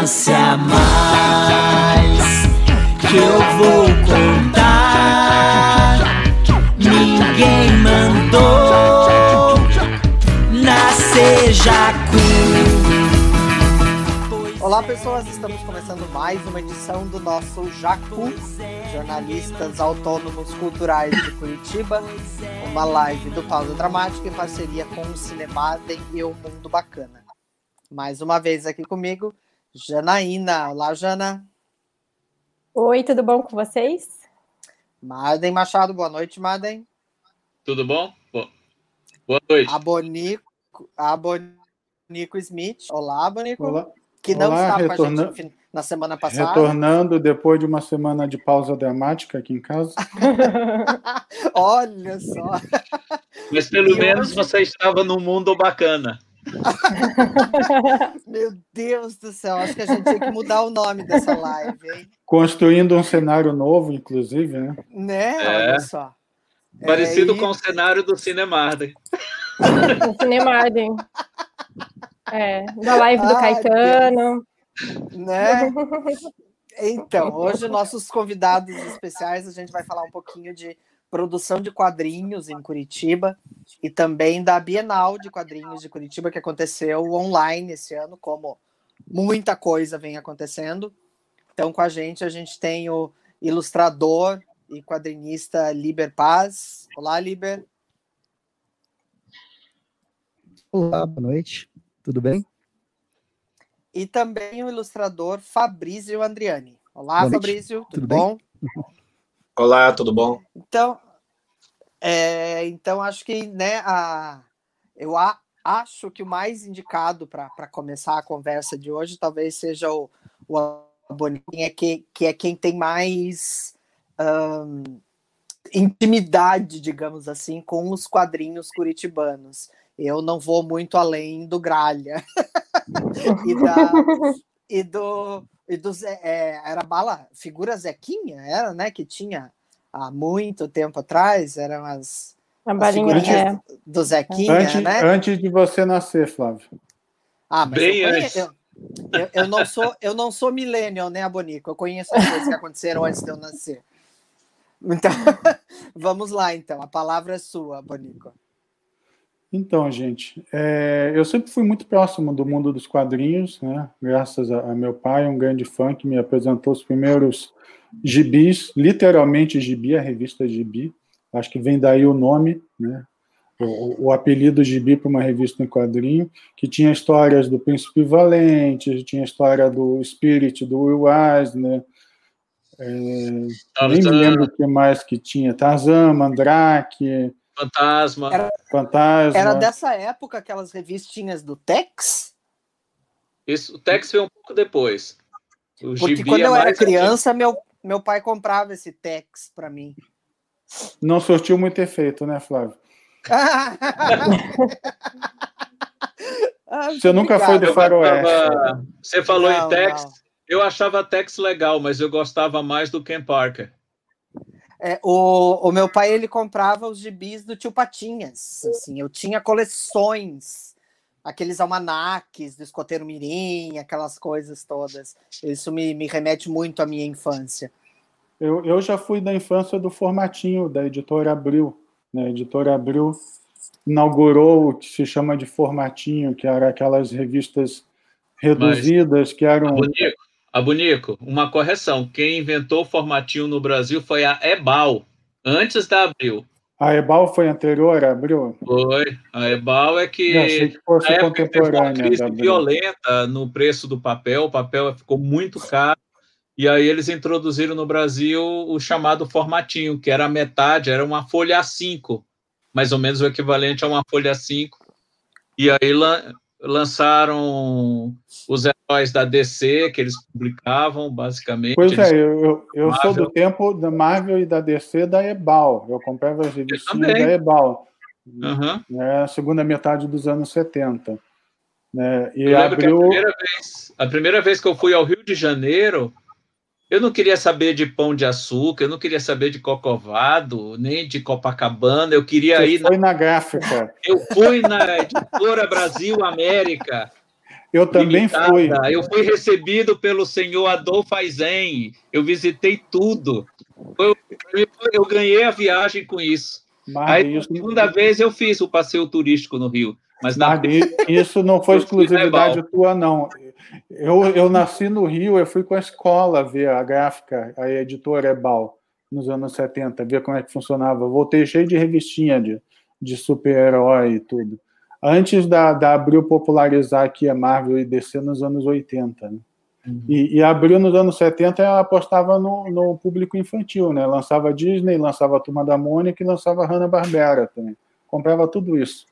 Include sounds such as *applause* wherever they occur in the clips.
lance a mais que eu vou contar. Ninguém mandou nascer Jacu. Olá pessoas, estamos começando mais uma edição do nosso Jacu, jornalistas autônomos culturais de Curitiba, uma live do Pausa Dramática em parceria com o Cinemadem e o Mundo Bacana. Mais uma vez aqui comigo, Janaína. Olá, Jana. Oi, tudo bom com vocês? Marden Machado, boa noite, Marden. Tudo bom? Boa noite. Abonico, Abonico Smith. Olá, Abonico. Olá. Que não Olá, estava retorna... com a gente na semana passada. Retornando depois de uma semana de pausa dramática aqui em casa. *laughs* Olha só. Mas pelo e menos hoje... você estava num mundo bacana. *laughs* Meu Deus do céu, acho que a gente tinha que mudar o nome dessa live, hein? Construindo um cenário novo, inclusive, né? Né? É. Olha só. Parecido é, e... com o cenário do Cinemarden. *laughs* O Cinemarden. É, da live do Ai, Caetano. Deus. Né? *laughs* Então, hoje nossos convidados especiais, a gente vai falar um pouquinho de produção de quadrinhos em Curitiba e também da Bienal de Quadrinhos de Curitiba que aconteceu online esse ano, como muita coisa vem acontecendo. Então, com a gente, a gente tem o ilustrador e quadrinista Liber Paz. Olá, Liber. Olá, boa noite. Tudo bem? E também o ilustrador Fabrício Andriani. Olá, Fabrício. Tudo, tudo bom? *laughs* Olá, tudo bom? Então, é, então acho que né, a, eu a, acho que o mais indicado para começar a conversa de hoje talvez seja o, o que, que é quem tem mais intimidade, digamos assim, com os quadrinhos curitibanos. Eu não vou muito além do Gralha *laughs* e, da, e do e do é, era bala figura Zequinha era né que tinha há muito tempo atrás eram as, as figurinhas é. do Zequinha antes, né? antes de você nascer Flávio. Ah mas Bem eu, conheço, eu, eu, eu, não sou eu não sou millennial né Abonico? Eu conheço as coisas que aconteceram antes de eu nascer. Então *laughs* vamos lá então. A palavra é sua Abonico então, gente, é, eu sempre fui muito próximo do mundo dos quadrinhos, né? Graças a, a, meu pai, um grande fã que me apresentou os primeiros gibis, literalmente gibi, a revista Gibi. Acho que vem daí o nome, né? O, o apelido Gibi para uma revista em quadrinho, que tinha histórias do Príncipe Valente, tinha história do Spirit, do Will Eisner, é, nem me lembro o que mais que tinha, Tarzan, Mandrake, Fantasma. Era, Fantasma. Era dessa época aquelas revistinhas do Tex? Isso, o Tex veio um pouco depois. O Porque quando é eu era criança, meu, meu pai comprava esse Tex para mim. Não surtiu muito efeito, né, Flávio? ah, *laughs* Você nunca foi do Faroeste. Tava... Você falou não, em Tex. Não. Eu achava Tex legal, mas eu gostava mais do Ken Parker. É, o, o meu pai ele comprava os gibis do tio Patinhas. Assim, eu tinha coleções, aqueles almanaques do escoteiro mirim, aquelas coisas todas. Isso me, me remete muito à minha infância. Eu, eu já fui da infância do formatinho da editora Abril. Né? A editora Abril inaugurou o que se chama de formatinho, que era aquelas revistas reduzidas Mas, que eram. Bonito Abunico, uma correção. Quem inventou o formatinho no Brasil foi a Ebal, antes da Abril. A Ebal foi anterior à Abril? Foi. A Ebal é que. Eu achei que fosse contemporânea. Teve uma crise violenta no preço do papel, o papel ficou muito caro. E aí eles introduziram no Brasil o chamado formatinho, que era metade, era uma folha A5, mais ou menos o equivalente a uma folha A5. E aí lançaram os heróis da DC, que eles publicavam, basicamente. Pois é, eu, eu sou do tempo da Marvel e da DC da Ebal. Eu comprava as revistinhas da Ebal. Uhum. Né, segunda metade dos anos 70. Né, e abriu... a, primeira vez, a primeira vez que eu fui ao Rio de Janeiro, eu não queria saber de pão de açúcar, eu não queria saber de cocovado, nem de Copacabana, eu queria Você ir. Foi na... na gráfica. Eu fui na editora Brasil América. Eu também limitada. fui. Eu fui recebido pelo senhor Adolfo Aizen. Eu visitei tudo. Eu, eu ganhei a viagem com isso. Mas Aí, isso, segunda vez, eu fiz o passeio turístico no Rio. Mas na mas isso não foi Eu exclusividade tua, não. Eu, eu nasci no Rio, eu fui com a escola ver a gráfica, a editora Ebal, nos anos 70, ver como é que funcionava. Voltei cheio de revistinha de, de super-herói e tudo. Antes da, da Abril popularizar aqui a Marvel e DC nos anos 80. Né? E, e a Abril nos anos 70 ela apostava no, no público infantil, né? Lançava Disney, lançava a Turma da Mônica e lançava Hanna-Barbera também. Comprava tudo isso.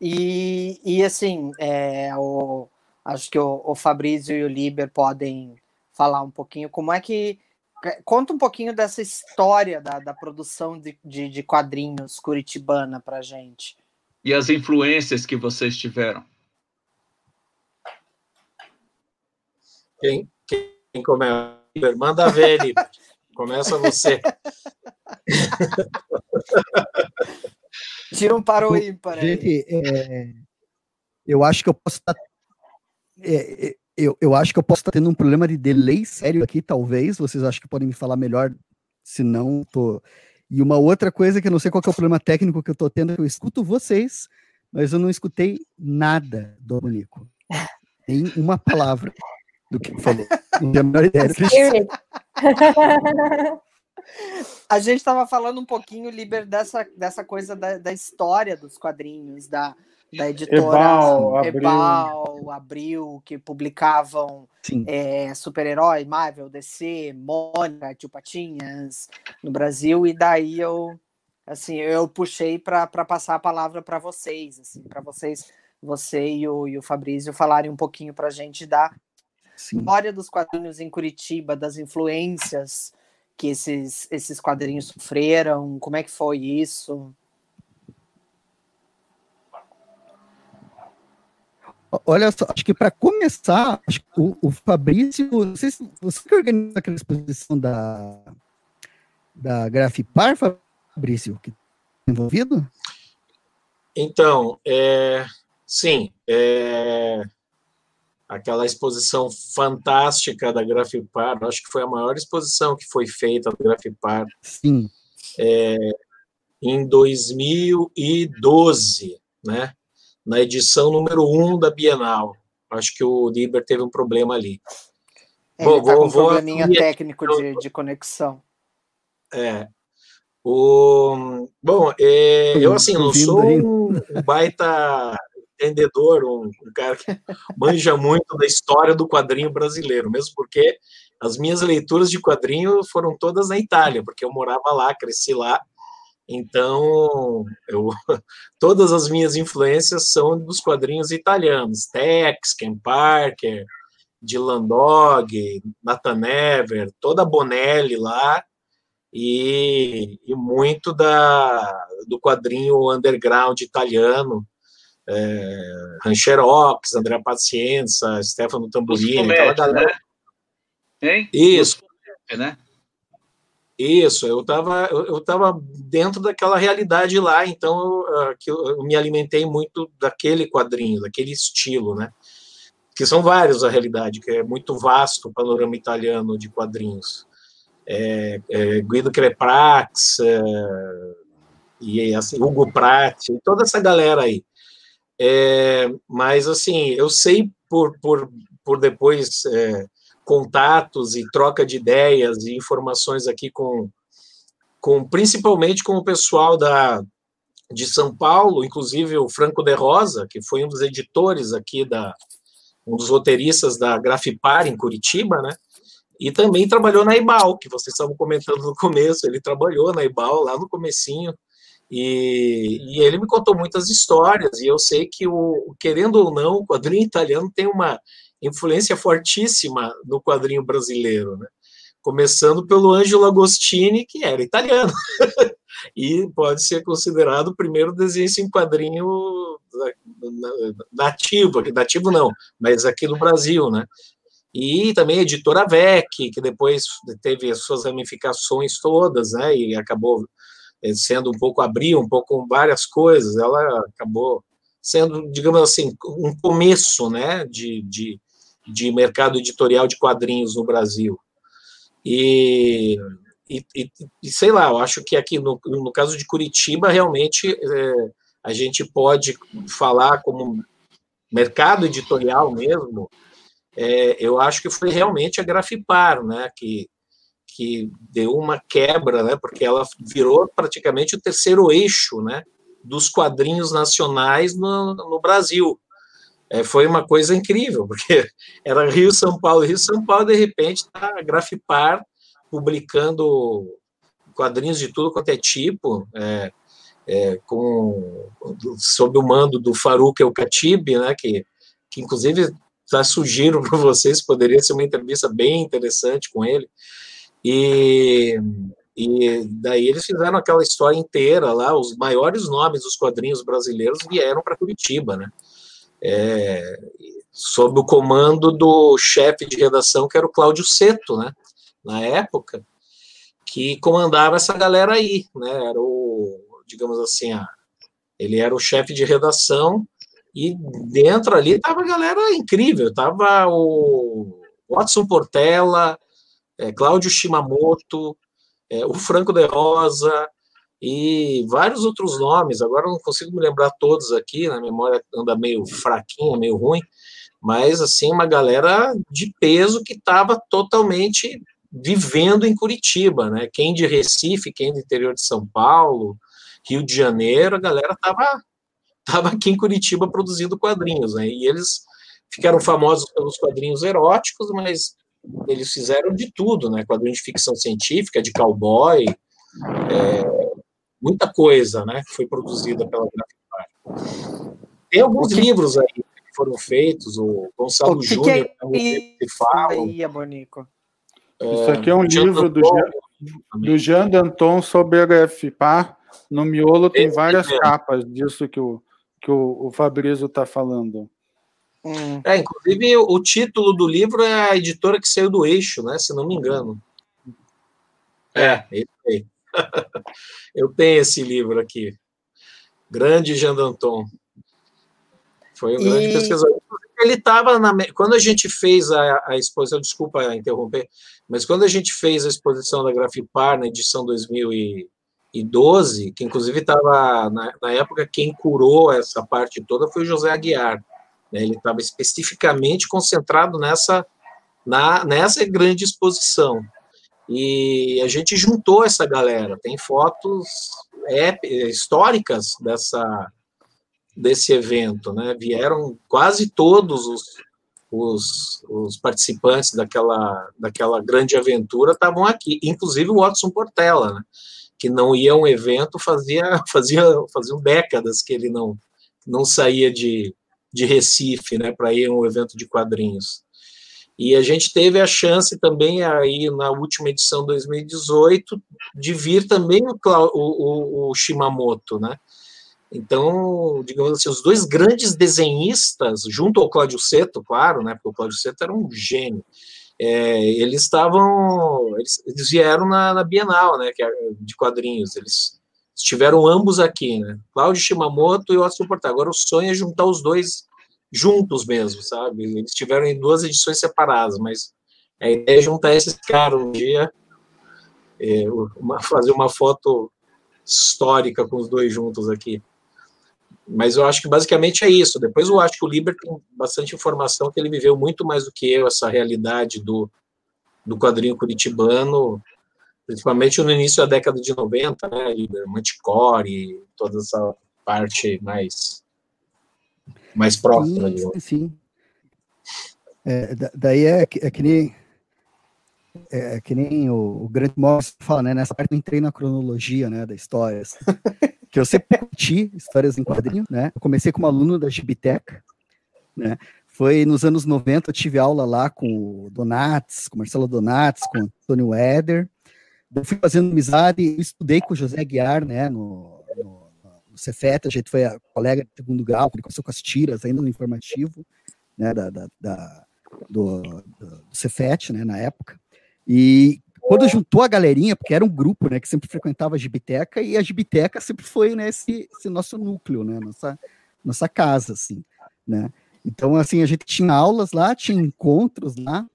E, e assim, é, o, acho que o, o Fabrício e o Liber podem falar um pouquinho como é que. Conta um pouquinho dessa história da, da produção de, de, de quadrinhos curitibana para gente. E as influências que vocês tiveram. Quem, quem, começa? Manda ver, Liber. *laughs* Começa você. Tira um para o ímpar aí. Gente, é, eu acho que eu posso estar. é, é, eu, eu acho que eu posso estar tendo um problema de delay sério aqui, talvez. Vocês acham que podem me falar melhor? Se não, tô. E uma outra coisa que eu não sei qual que é o problema técnico que eu tô tendo, é que eu escuto vocês, mas eu não escutei nada do Monico. Nem uma palavra do que ele falou. *laughs* Não tenho a menor ideia. A gente estava falando um pouquinho, Liber, dessa, dessa coisa da, da história dos quadrinhos, da, da editora Ebal, Abril. Ebal, Abril, que publicavam é, super-herói, Marvel, DC, Mônica, Tio Patinhas no Brasil, e daí eu assim, eu puxei para passar a palavra para vocês, assim, para vocês, você e o, e o Fabrício falarem um pouquinho para a gente da Sim. história dos quadrinhos em Curitiba, das influências que esses, esses quadrinhos sofreram, como é que foi isso? Olha só, acho que para começar, acho que o, o Fabrício, você, você que organizou aquela exposição da, da Grafipar, Fabrício, que tá envolvido? Então, é, sim, é, aquela exposição fantástica da Grafipar, acho que foi a maior exposição que foi feita da Grafipar Sim, em 2012, né? Na edição número 1 um da Bienal. Acho que o Liber teve um problema ali. Ele Vou- tá vou- com um vou probleminha assumir técnico de, de conexão. É. O, bom, é, eu assim, não sou um, um baita entendedor, um, um cara que manja muito da história do quadrinho brasileiro, mesmo porque as minhas leituras de quadrinho foram todas na Itália, porque eu morava lá, cresci lá. Então, eu, *laughs* todas as minhas influências são dos quadrinhos italianos, Tex, Ken Parker, Dylan Dog, Nathan Never, toda a Bonelli lá, e, e muito da, do quadrinho underground italiano, é, Rancherox, Andrea Pacienza, Stefano Tamburini, aquela galera. né? Hein? Isso, né? Isso, eu estava eu, eu tava dentro daquela realidade lá, então eu, ah, eu, eu me alimentei muito daquele quadrinho, daquele estilo, né? Que são vários a realidade, que é muito vasto o panorama italiano de quadrinhos. É, é, Guido Creprax, é, e assim, Hugo Pratt, e toda essa galera aí. É, mas assim, eu sei por, por, por depois é, contatos e troca de ideias e informações aqui com, com principalmente com o pessoal da de São Paulo, inclusive o Franco de Rosa, que foi um dos editores aqui da um dos roteiristas da Grafipar em Curitiba, né? E também trabalhou na Ibal, que vocês estavam comentando no começo, ele trabalhou na Ibal lá no comecinho. E, e ele me contou muitas histórias, e eu sei que o querendo ou não, o quadrinho italiano tem uma influência fortíssima no quadrinho brasileiro, né? Começando pelo Angelo Agostini, que era italiano, *laughs* e pode ser considerado o primeiro desenho em quadrinho nativo, nativo não, mas aqui no Brasil, né? E também a editora VEC, que depois teve as suas ramificações todas, né? E acabou sendo um pouco abriu um pouco várias coisas, ela acabou sendo, digamos assim, um começo né, de, de, de mercado editorial de quadrinhos no Brasil. E, e, e, e, sei lá, eu acho que aqui no, no caso de Curitiba, realmente é, a gente pode falar como mercado editorial mesmo, é, eu acho que foi realmente a Grafipar, né, que, que deu uma quebra, né, porque ela virou praticamente o terceiro eixo, né, dos quadrinhos nacionais no, no Brasil. É, foi uma coisa incrível, porque *laughs* era Rio, São Paulo, Rio, São Paulo, de repente está a Grafipar publicando quadrinhos de tudo quanto é tipo, é, é, com, sob o mando do Farouk El Khatib, né, que, que inclusive já sugiro *laughs* para vocês, poderia ser uma entrevista bem interessante com ele, e, e daí eles fizeram aquela história inteira lá, os maiores nomes dos quadrinhos brasileiros vieram para Curitiba, né? É, sob o comando do chefe de redação, que era o Cláudio Seto, né? Na época, que comandava essa galera aí, né? Era o, digamos assim, a, ele era o chefe de redação e dentro ali tava a galera incrível, tava o Watson Portela, é, Cláudio Shimamoto, é, o Franco de Rosa e vários outros nomes. Agora não consigo me lembrar todos aqui, na memória anda meio fraquinha, meio ruim, mas assim, uma galera de peso que estava totalmente vivendo em Curitiba, né? Quem de Recife, quem do interior de São Paulo, Rio de Janeiro, a galera tava tava aqui em Curitiba produzindo quadrinhos, né? E eles ficaram famosos pelos quadrinhos eróticos, mas eles fizeram de tudo, né? Quadrinho de ficção científica, de cowboy, é, muita coisa, né? Foi produzida pela Graphic Tem alguns que... livros aí que foram feitos, o Gonçalo o que Júnior, que é... fala. Aí, Abonico. É, Isso aqui é um livro do Jean, do Jean Danton sobre a GFPA. No miolo tem várias capas disso que o, que o, o Fabrício está falando. Hum. É, inclusive, o título do livro é a editora que saiu do eixo, né? Se não me engano. É, isso aí. *laughs* Eu tenho esse livro aqui. Grande Jean Danton. Foi um e... grande pesquisador. Ele estava na. Quando a gente fez a, a, exposição, desculpa interromper, mas quando a gente fez a exposição da Grafipar na edição 2012, que inclusive estava, na, na época, quem curou essa parte toda foi o José Aguiar. Né? Ele estava especificamente concentrado nessa, na, nessa grande exposição. E a gente juntou essa galera. Tem fotos históricas dessa, desse evento. Né? Vieram quase todos os, os, os, participantes daquela, daquela grande aventura estavam aqui, inclusive o Watson Portela, né? que não ia a um evento fazia, *laughs* fazia faziam décadas que ele não, não saía de, de Recife, né, para ir a um evento de quadrinhos. E a gente teve a chance também aí na última edição 2018 de vir também o, o, o Shimamoto, né? Então, digamos assim, os dois grandes desenhistas, junto ao Cláudio Seto, claro, né? Porque o Cláudio Seto era um gênio. É, eles estavam, eles, eles vieram na, na, Bienal, né? É de quadrinhos. Eles estiveram ambos aqui, né? Cláudio Shimamoto e o Otto Portal. Agora o sonho é juntar os dois juntos mesmo, sabe? Eles estiveram em duas edições separadas, mas a ideia é juntar esses caras um dia, é, uma, *laughs* fazer uma foto histórica com os dois juntos aqui. Mas eu acho que basicamente é isso. Depois eu acho que o Liber tem bastante informação que ele viveu muito mais do que eu, essa realidade do, do quadrinho curitibano, principalmente no início da década de 90, né, Manticore, toda essa parte mais mais próxima. Sim, sim. É, daí é, é que nem é, é que nem o, o grande Morris fala, né? Nessa parte eu entrei na cronologia, né, da história. Assim, *laughs* que eu sempre curti histórias em quadrinho, né? Eu comecei como aluno da Gibiteca, né? Foi nos anos 90, eu tive aula lá com o Donates, com o Marcelo Donates, com o Antônio Eder, eu fui fazendo amizade, e estudei com o José Guiar, né, no, no, no Cefet, a gente foi a colega de segundo grau, ele começou com as tiras, ainda no informativo, né, da, da, da do, do, do Cefet, né, na época, e quando juntou a galerinha, porque era um grupo, né, que sempre frequentava a Gibiteca, e a Gibiteca sempre foi, né, esse, esse nosso núcleo, né, nossa, nossa casa, assim, né? Então, assim, a gente tinha aulas lá, tinha encontros lá,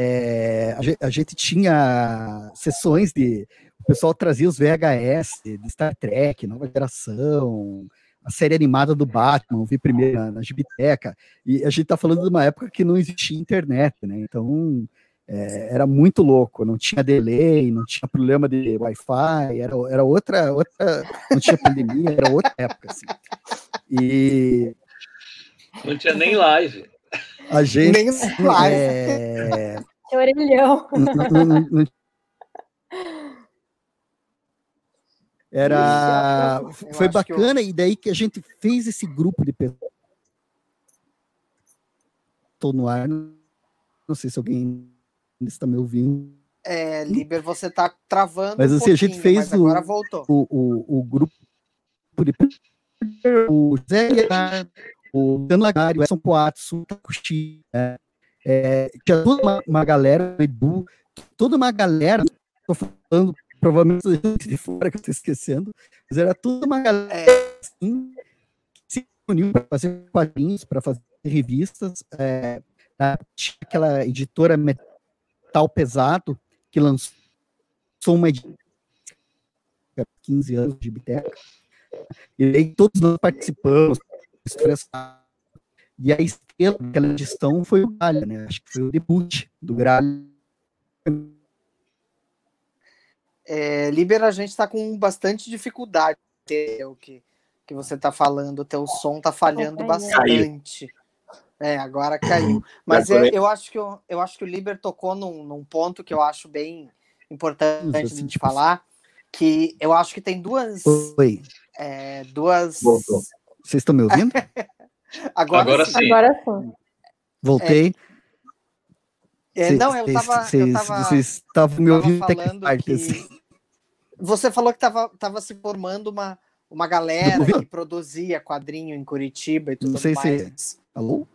é, a, gente, a, gente, tinha sessões de. O pessoal trazia os VHS de Star Trek, nova geração, a série animada do Batman, vi primeiro na, na Gibiteca, e a gente está falando de uma época que não existia internet, né? Então é, era muito louco, não tinha delay, não tinha problema de Wi-Fi, era, era outra, outra, não tinha pandemia, era outra época, assim. E não tinha nem live. A gente. Nem live. É... Orelhão. Não, não, não, Era. foi bacana, eu... e daí que a gente fez esse grupo de pessoas. Estou no ar, não sei se alguém está me ouvindo. É, Liber, você está travando. Mas assim, um a gente fez o, o, o, o, grupo de o Zé o Dan Lagari, o Edson Poatsu, o Takushi, é, é, tinha toda uma, uma galera, o Edu, toda uma galera, estou falando provavelmente de fora que eu estou esquecendo, mas era toda uma galera assim, que se uniu para fazer quadrinhos, para fazer revistas. É, tinha aquela editora Metal Pesado que lançou uma edição 15 anos de biblioteca. E aí todos nós participamos, expressar. E a estrela daquela edição foi o Gralha, né? Acho que foi o debut do Gralha. É, Liber, a gente está com bastante dificuldade o que, que você está falando, o teu som está falhando bastante. É, agora caiu. Mas eu, eu, acho que eu, eu acho que o Liber tocou num, num ponto que eu acho bem importante a gente falar, que eu acho que tem duas. Oi. É, duas. Vocês estão me ouvindo? *laughs* Agora, Agora sim. sim. Agora sim. Voltei. É, não, eu estava. Vocês estavam me ouvindo até que parte, que... assim. Você falou que estava tava se formando uma, uma galera que produzia quadrinho em Curitiba e tudo não sei mais. Se... Alô?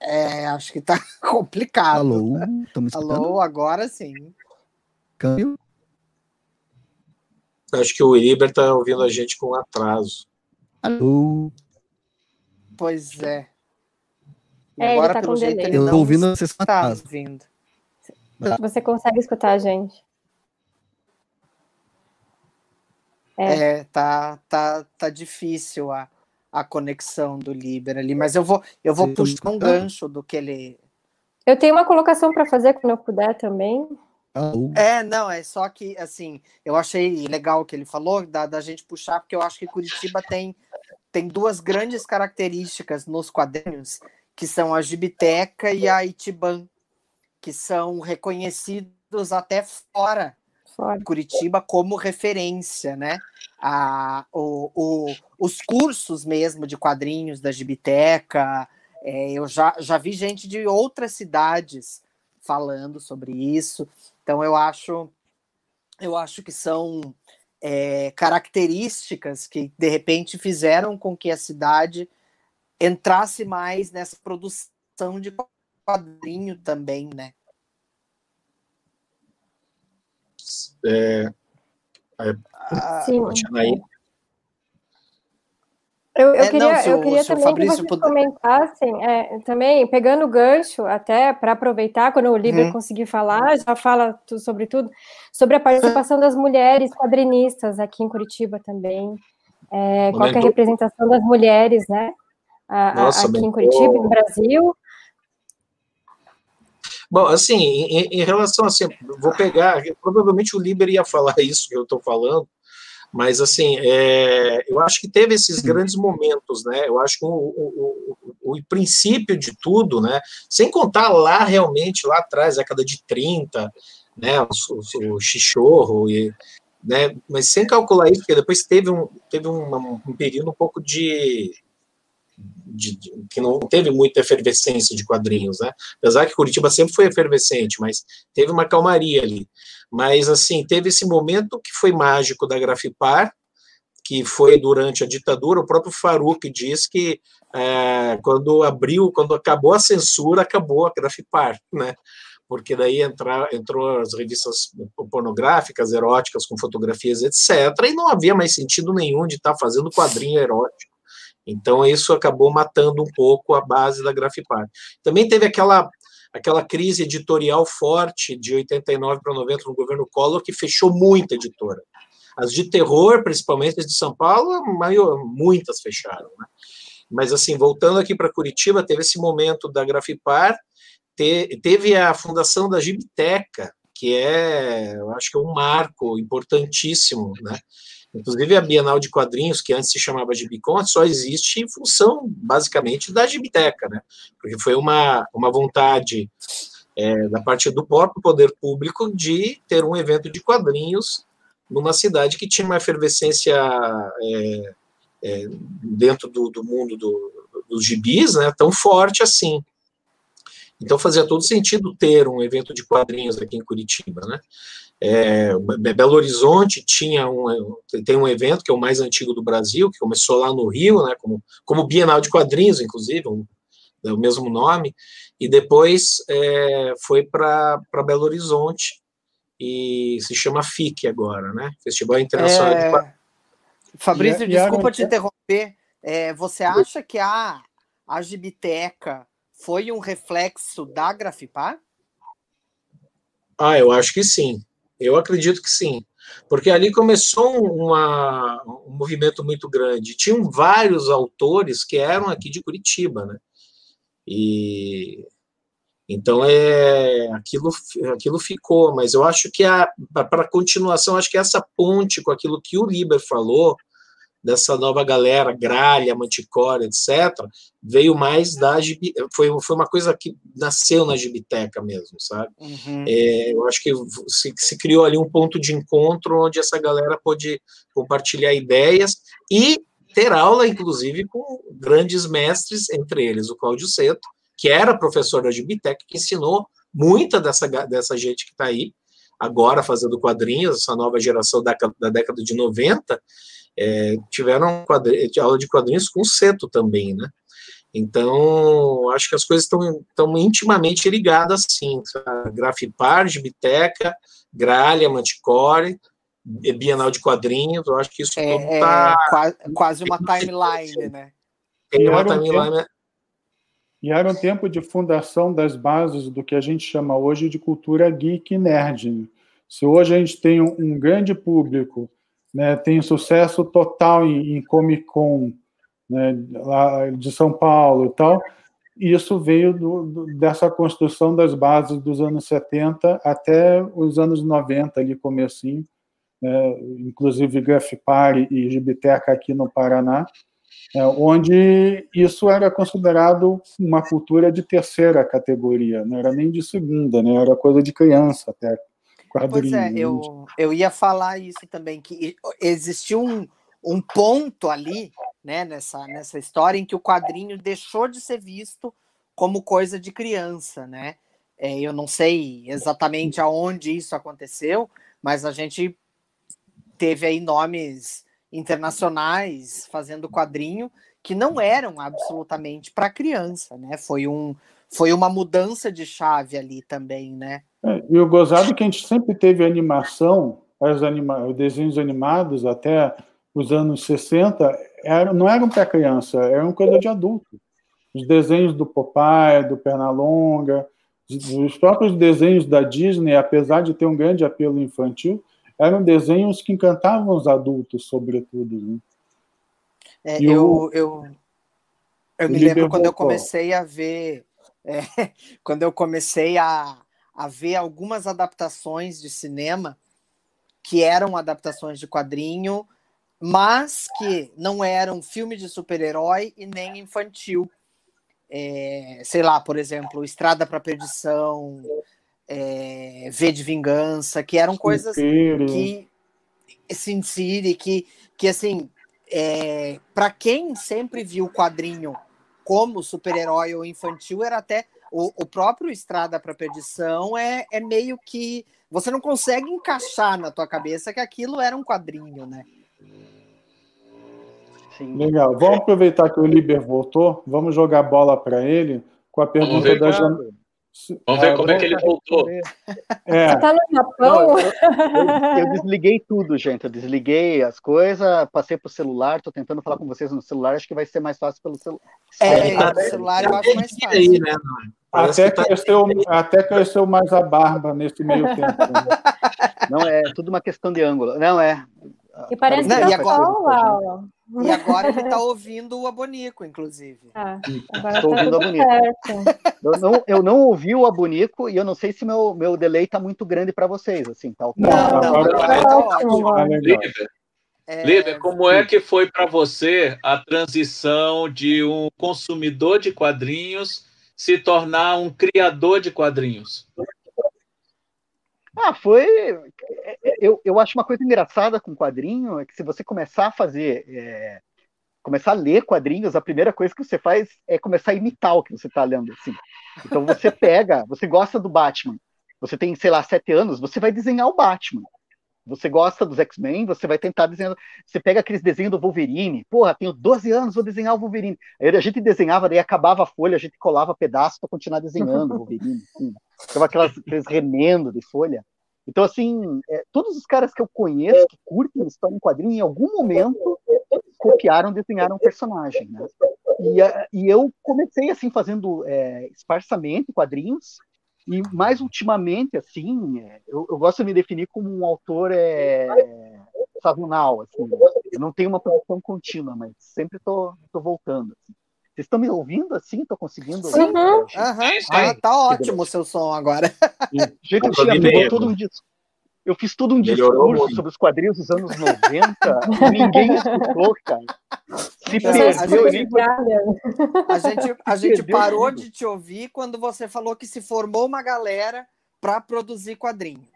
É, acho que tá *laughs* complicado. Alô? Alô, agora sim. Câmbio? Acho que o Iber está ouvindo a gente com atraso. Alô? Pois é. é Agora, tá pelo jeito, ele Eu estou ouvindo vocês com tá atraso. Ouvindo. Você consegue escutar a gente? É, é tá, tá, tá difícil a, a conexão do Liber ali, mas eu vou, eu vou puxar um gancho do que ele. Eu tenho uma colocação para fazer quando eu puder também. É, não, é só que, assim, eu achei legal o que ele falou, da, da gente puxar, porque eu acho que Curitiba tem, tem duas grandes características nos quadrinhos, que são a Gibiteca e a Itiban, que são reconhecidos até fora de Curitiba como referência, né? A, o, o, os cursos mesmo de quadrinhos da Gibiteca, é, eu já, já vi gente de outras cidades falando sobre isso. Então eu acho, eu acho que são é, características que de repente fizeram com que a cidade entrasse mais nessa produção de quadrinho também, né? É, é, Sim. Aí. Eu, eu é, queria, não, eu queria também Fabrício que vocês puder... comentassem, é, também pegando o gancho, até para aproveitar, quando o Liber uhum. conseguir falar, já fala tu, sobre tudo, sobre a participação das mulheres quadrinistas aqui em Curitiba também. É, qual é a representação das mulheres, né? A, Nossa, aqui em Curitiba, no Brasil. Bom, assim, em, em relação assim, vou pegar, provavelmente o Liber ia falar *laughs* isso que eu estou falando, mas, assim, é, eu acho que teve esses grandes momentos, né? Eu acho que o, o, o, o, princípio de tudo, né? Sem contar lá, realmente, lá atrás, década de 30, né? O, o, o Chichorro, e, né? Mas sem calcular isso, porque depois teve um, teve um, um período um pouco de, de, de, que não teve muita efervescência de quadrinhos, né? Apesar que Curitiba sempre foi efervescente, mas teve uma calmaria ali. Mas, assim, teve esse momento que foi mágico da Grafipar, que foi durante a ditadura, o próprio Faruq diz que é, quando abriu, quando acabou a censura, acabou a Grafipar, né? porque daí entra, entrou as revistas pornográficas, eróticas, com fotografias, etc., e não havia mais sentido nenhum de estar tá fazendo quadrinho erótico. Então, isso acabou matando um pouco a base da Grafipar. Também teve aquela, aquela crise editorial forte de 89 para 90 no governo Collor, que fechou muita editora. As de terror, principalmente as de São Paulo, maior, muitas fecharam. Né? Mas, assim, voltando aqui para Curitiba, teve esse momento da Grafipar, te, teve a fundação da Gibiteca, que é, eu acho que é um marco importantíssimo, né? Inclusive a Bienal de Quadrinhos, que antes se chamava Gibicon, só existe em função, basicamente, da Gibiteca, né? Porque foi uma, uma vontade é, da parte do próprio poder público de ter um evento de quadrinhos numa cidade que tinha uma efervescência é, é, dentro do, do mundo do, dos gibis, né, tão forte assim. Então fazia todo sentido ter um evento de quadrinhos aqui em Curitiba, né? É, Belo Horizonte tinha um, tem um evento que é o mais antigo do Brasil, que começou lá no Rio, né, como, como Bienal de Quadrinhos, inclusive, um, é o mesmo nome, e depois é, foi para Belo Horizonte, e se chama FIC agora, né? Festival Internacional é... de Quadrinhos. Fabrício, e, desculpa e te interromper, é, você acha que a, a Gibiteca foi um reflexo da Grafipar? Ah, eu acho que sim. Eu acredito que sim. Porque ali começou uma, um movimento muito grande. Tinham vários autores que eram aqui de Curitiba, né? E então é aquilo, aquilo ficou, mas eu acho que para continuação, acho que essa ponte com aquilo que o Liber falou, dessa nova galera, Gralha, Manticore, etc., veio mais da foi, foi uma coisa que nasceu na Gibiteca mesmo, sabe? Uhum. É, eu acho que se, se, criou ali um ponto de encontro onde essa galera pôde compartilhar ideias e ter aula, inclusive, com grandes mestres, entre eles o Cláudio Seto, que era professor da Gibiteca, que ensinou muita dessa, dessa gente que está aí, agora fazendo quadrinhos, essa nova geração da, da década de 90, é, tiveram aula de quadrinhos com Seto também, né? Então, acho que as coisas estão intimamente ligadas, sim. Grafipar, Gibiteca, Gralha, Manticore, Bienal de Quadrinhos, eu acho que isso é, tudo está... É quase, quase uma timeline, né? Tem uma timeline... E era um tempo de fundação das bases do que a gente chama hoje de cultura geek nerd. Né? Se hoje a gente tem um grande público né, tem sucesso total em, em Comic Con, né, lá de São Paulo e tal. E isso veio do, do, dessa construção das bases dos anos 70 até os anos 90, ali comecinho, né, inclusive Grafipar e Gibiteca aqui no Paraná, é, onde isso era considerado uma cultura de terceira categoria, não era nem de segunda, né, era coisa de criança até Pois é, eu, eu ia falar isso também, que existiu um, um ponto ali, né, nessa, nessa história, em que o quadrinho deixou de ser visto como coisa de criança, né? É, eu não sei exatamente aonde isso aconteceu, mas a gente teve aí nomes internacionais fazendo quadrinho que não eram absolutamente para criança, né? Foi um foi uma mudança de chave ali também, né? É, e o gozado é que a gente sempre teve animação, os, anima os desenhos animados até os anos 60, era, não eram para criança, eram coisa de adulto. Os desenhos do Popeye, do Pernalonga, os próprios desenhos da Disney, apesar de ter um grande apelo infantil, eram desenhos que encantavam os adultos, sobretudo. Né? É, eu, o, eu, eu me lembro quando eu comecei a ver é, *laughs* quando eu comecei a, a ver algumas adaptações de cinema que eram adaptações de quadrinho, mas que não eram filme de super-herói e nem infantil. É, sei lá, por exemplo, Estrada para Perdição, é, V de Vingança, que eram coisas que Sin City, que, que assim, é, para quem sempre viu o quadrinho como super-herói ou infantil era até o, o próprio Estrada para Perdição é, é meio que você não consegue encaixar na tua cabeça que aquilo era um quadrinho, né? Sim. Legal. Vamos aproveitar que o Liber voltou, vamos jogar bola para ele com a pergunta da Jan... Vamos ver como é que ele voltou. É. *laughs* Você tá no Japão? Não, eu, eu, eu, *laughs* desliguei tudo, gente. Eu desliguei as coisas, passei pro celular, tô tentando falar com vocês no celular, acho que vai ser mais fácil pelo celular. É, é o celular eu acho mais fácil. Aí, né, até, que cresceu, até cresceu mais a barba nesse meio *laughs* tempo. Né? Não, é tudo uma questão de ângulo. Não, é. E parece não, que e agora, e agora ele está ouvindo o Abonico, inclusive. Ah, Estou ouvindo o Abonico. Eu não, eu não ouvi o Abonico e eu não sei se meu, meu delay está muito grande para vocês. Assim, tá não, não, não, agora tá ótimo. Lívia, é... como é que foi para você a transição de um consumidor de quadrinhos se tornar um criador de quadrinhos? Ah, foi. É, é, eu, eu acho uma coisa engraçada com quadrinho é que se você começar a fazer. É, começar a ler quadrinhos, a primeira coisa que você faz é começar a imitar o que você está lendo. Assim. Então você pega, você gosta do Batman, você tem, sei lá, sete anos, você vai desenhar o Batman. Você gosta dos X-Men, você vai tentar desenhar. Você pega aqueles desenhos do Wolverine. Porra, tenho 12 anos, vou desenhar o Wolverine. Aí a gente desenhava, daí acabava a folha, a gente colava pedaço para continuar desenhando o Wolverine. *laughs* Assim. Então, aquelas, aqueles remendo de folha. Então, assim, é, todos os caras que eu conheço, que curtem história em quadrinho, em algum momento copiaram, desenharam um personagem, né? E, e eu comecei, assim, fazendo é, esparsamente quadrinhos, e mais ultimamente, assim, é, eu, eu, gosto de me definir como um autor é, sazonal, assim. Eu não tenho uma produção contínua, mas sempre estou voltando. Assim. Vocês estão me ouvindo assim? Estou conseguindo? Uhum. Uhum. Ah, tá ótimo o seu som agora. Gente, eu tinha todo um discurso. Eu fiz todo um Melhorou discurso muito. sobre os quadrinhos dos anos 90 e ninguém escutou, cara. Se perdeu. A gente, a gente, a gente parou de te ouvir quando você falou que se formou uma galera para produzir quadrinho.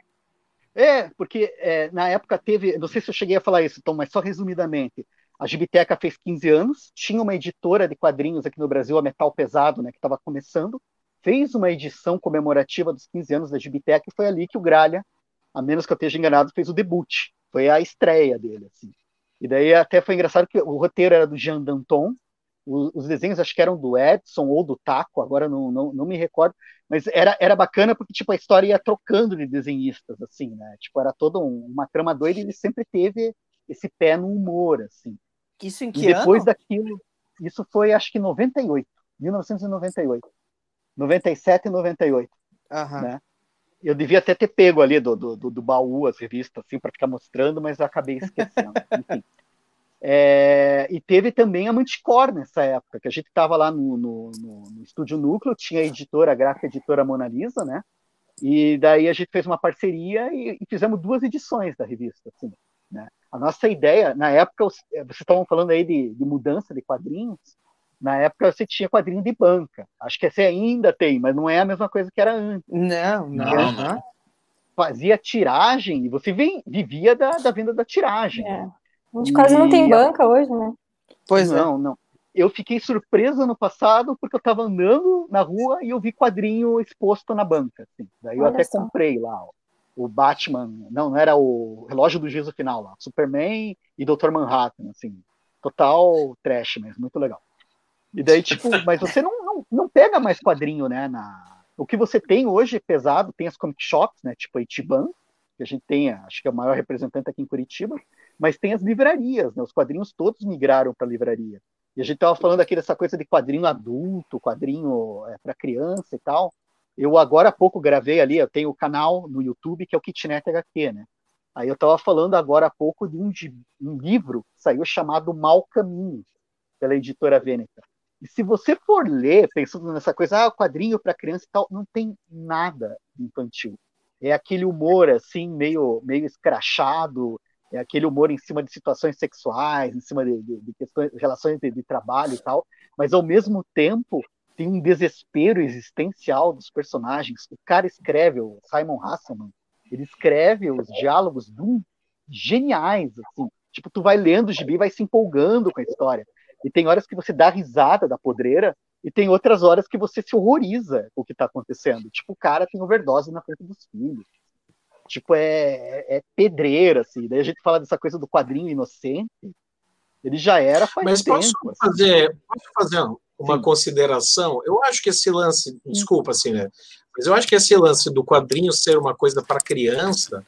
É, porque é, na época teve, não sei se eu cheguei a falar isso, Tom, mas só resumidamente. A Gibiteca fez 15 anos, tinha uma editora de quadrinhos aqui no Brasil, a Metal Pesado, né, que estava começando, fez uma edição comemorativa dos 15 anos da Gibiteca e foi ali que o Gralha, a menos que eu esteja enganado, fez o debut. Foi a estreia dele, assim. E daí até foi engraçado que o roteiro era do Jean Danton, os desenhos acho que eram do Edson ou do Taco, agora não, não, não me recordo, mas era, era bacana porque tipo a história ia trocando de desenhistas assim, né? Tipo era toda um, uma trama doida e ele sempre teve esse pé no humor assim. Isso em que e depois ano? daquilo, isso foi acho que 98, 1998. 97 e 98. Uhum. Né? Eu devia até ter pego ali do, do, do baú as revistas assim, para ficar mostrando, mas acabei esquecendo. *laughs* Enfim. É, e teve também a Manticore nessa época, que a gente estava lá no, no, no, no, Estúdio Núcleo, tinha a editora, a gráfica editora Mona Lisa, né? E daí a gente fez uma parceria e, e fizemos duas edições da revista. Assim, né? A nossa ideia, na época, eh, vocês estavam falando aí de, de, mudança de quadrinhos, na época você tinha quadrinho de banca. Acho que você ainda tem, mas não é a mesma coisa que era antes. Não, não. não. Fazia tiragem e você vem, vivia da, da venda da tiragem. É. A gente e... quase não tem banca hoje, né? Pois não, é. não. Eu fiquei surpreso no passado porque eu estava andando na rua e eu vi quadrinho exposto na banca. Assim. Daí eu Olha até só. comprei lá. Ó o Batman, não, não era o relógio do juízo final lá, Superman e Dr. Manhattan, assim, total trash mesmo, muito legal. E daí, *laughs* tipo, mas você não, não, não pega mais quadrinho, né, na... O que você tem hoje é pesado, tem as comic shops, né, tipo a Itiban, que a gente tem, acho que é o maior representante aqui em Curitiba, mas tem as livrarias, né, os quadrinhos todos migraram para livraria. E a gente tava falando aqui dessa coisa de quadrinho adulto, quadrinho é, para criança e tal. Eu agora há pouco gravei ali, eu tenho o canal no YouTube que é o Kitnet HQ, né? Aí eu estava falando agora há pouco de um, de um livro que saiu chamado Mal Caminho, pela editora Vêneta. E se você for ler, pensando nessa coisa, ah, quadrinho para criança e tal, não tem nada infantil. É aquele humor assim, meio, meio escrachado, é aquele humor em cima de situações sexuais, em cima de, de, de questões, relações de, de trabalho e tal, mas ao mesmo tempo tem um desespero existencial dos personagens. O cara escreve, o Simon Hasselman, ele escreve os diálogos do, geniais, assim. Tipo, tu vai lendo o gibi, vai se empolgando com a história. E tem horas que você dá risada da podreira, e tem outras horas que você se horroriza com o que está acontecendo. Tipo, o cara tem overdose na frente dos filhos. Tipo, é, é, é pedreira, assim. Daí a gente fala dessa coisa do quadrinho inocente. Ele já era faz Mas tempo. Posso assim. fazer, posso fazer uma Sim. consideração. Eu acho que esse lance, desculpa, assim, né? Mas eu acho que esse lance do quadrinho ser uma coisa para criança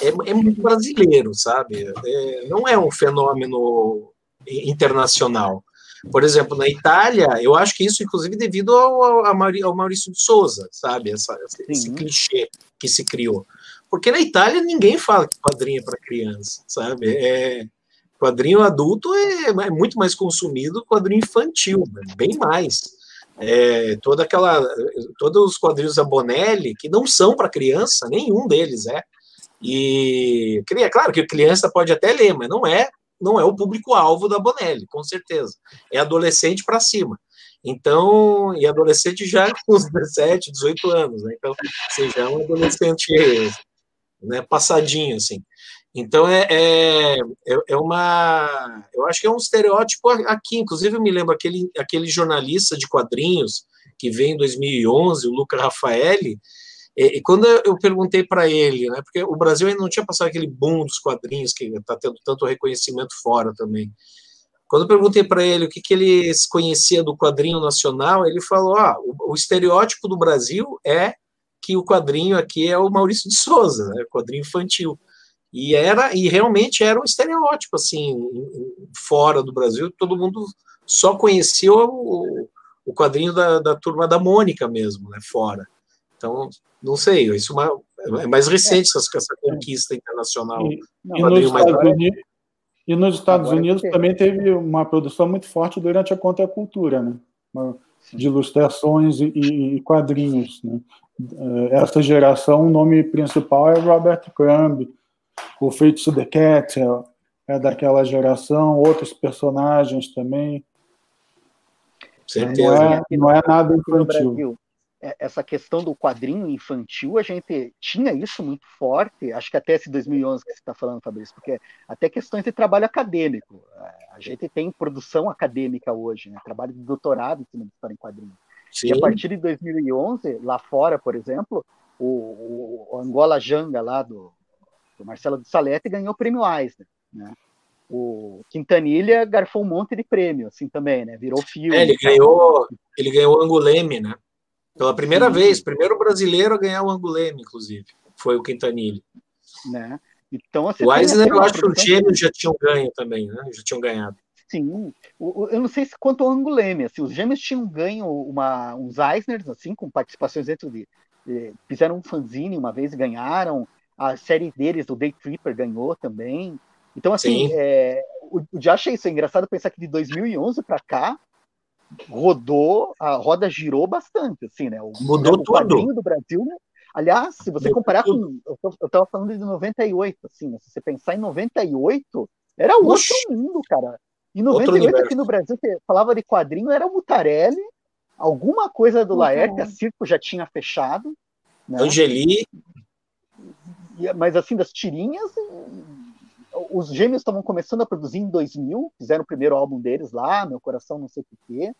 é, é, muito brasileiro, sabe? É, não é um fenômeno internacional. Por exemplo, na Itália, eu acho que isso, inclusive, devido ao, ao Maurício de Souza, sabe? Essa, esse clichê que se criou. Porque na Itália ninguém fala que quadrinho é para criança, sabe? É, quadrinho adulto é, é, muito mais consumido quadrinho infantil, bem mais. É, toda aquela, todos os quadrinhos da Bonelli, que não são para criança, nenhum deles é. E é claro que a criança pode até ler, mas não é não é o público-alvo da Bonelli, com certeza. É adolescente para cima. Então, e adolescente já com uns 17, 18 anos, né? Então, você já é um adolescente né, passadinho, assim. Então, é, é, é, é uma. Eu acho que é um estereótipo aqui. Inclusive, eu me lembro aquele, aquele jornalista de quadrinhos que veio em 2011, o Luca Raffaelli, e, quando eu perguntei para ele, né, porque o Brasil ainda não tinha passado aquele boom dos quadrinhos, que está tendo tanto reconhecimento fora também. Quando eu perguntei para ele o que, que ele conhecia do quadrinho nacional, ele falou: ah, o, o, estereótipo do Brasil é que o quadrinho aqui é o Maurício de Souza, né, quadrinho infantil. E era e realmente era um estereótipo assim, fora do Brasil, todo mundo só conhecia o, o quadrinho da, da turma da Mônica mesmo, né, fora. Então, não sei, isso é, é mais recente é. essa, essa conquista internacional. E, e, nos Estados Unidos, e nos Estados Agora Unidos também teve uma produção muito forte durante a contracultura, né? de ilustrações e, e, quadrinhos. Né? É, essa geração, o nome principal é Robert Crumb, o Fritz the Cat é, é daquela geração, outros personagens também. Certeza. Não é, não é nada infantil. É, essa questão do quadrinho infantil, a gente tinha isso muito forte, acho que até esse 2011 que você está falando, Fabrício, porque até questões de trabalho acadêmico. É, a gente tem produção acadêmica hoje, né? trabalho de doutorado em cima de história em quadrinhos. Sim. E a partir de 2011, lá fora, por exemplo, o, o Angola Janga, lá do, do Marcelo de Salete, ganhou o prêmio Eisner. Né? O Quintanilha garfou um monte de prêmio, assim também, né? Virou filme. É, ele ganhou, ele ganhou o Anguleme, né? Pela primeira Sim. vez, primeiro brasileiro a ganhar o Anguleme, inclusive, foi o Quintanilha. Né? Então, assim, o Eisner, eu acho que os gêmeos já tinham ganho também, né? Já tinham ganhado. Sim, eu não sei se quanto ao Anguleme, assim, os gêmeos tinham ganho uma, uns Eisners, assim, com participações dentro de... Fizeram um fanzine uma vez e ganharam, a série deles, o Day Tripper, ganhou também. Então, assim, é, o, já achei isso é engraçado pensar que de 2011 para cá, rodou, a roda girou bastante, assim, né? O, Mudou né, o tudo. do Brasil, né? Aliás, se você Mudou comparar tudo. com. Eu estava falando de 98, assim, né? Se você pensar em 98, era outro mundo, cara. Em 98, aqui no Brasil, você falava de quadrinho, era o Mutarelli, alguma coisa do uhum. Laerte, a Circo já tinha fechado. Né? Angeli. Mas assim, das tirinhas, os gêmeos estavam começando a produzir em 2000, fizeram o primeiro álbum deles lá, Meu Coração Não Sei Porquê,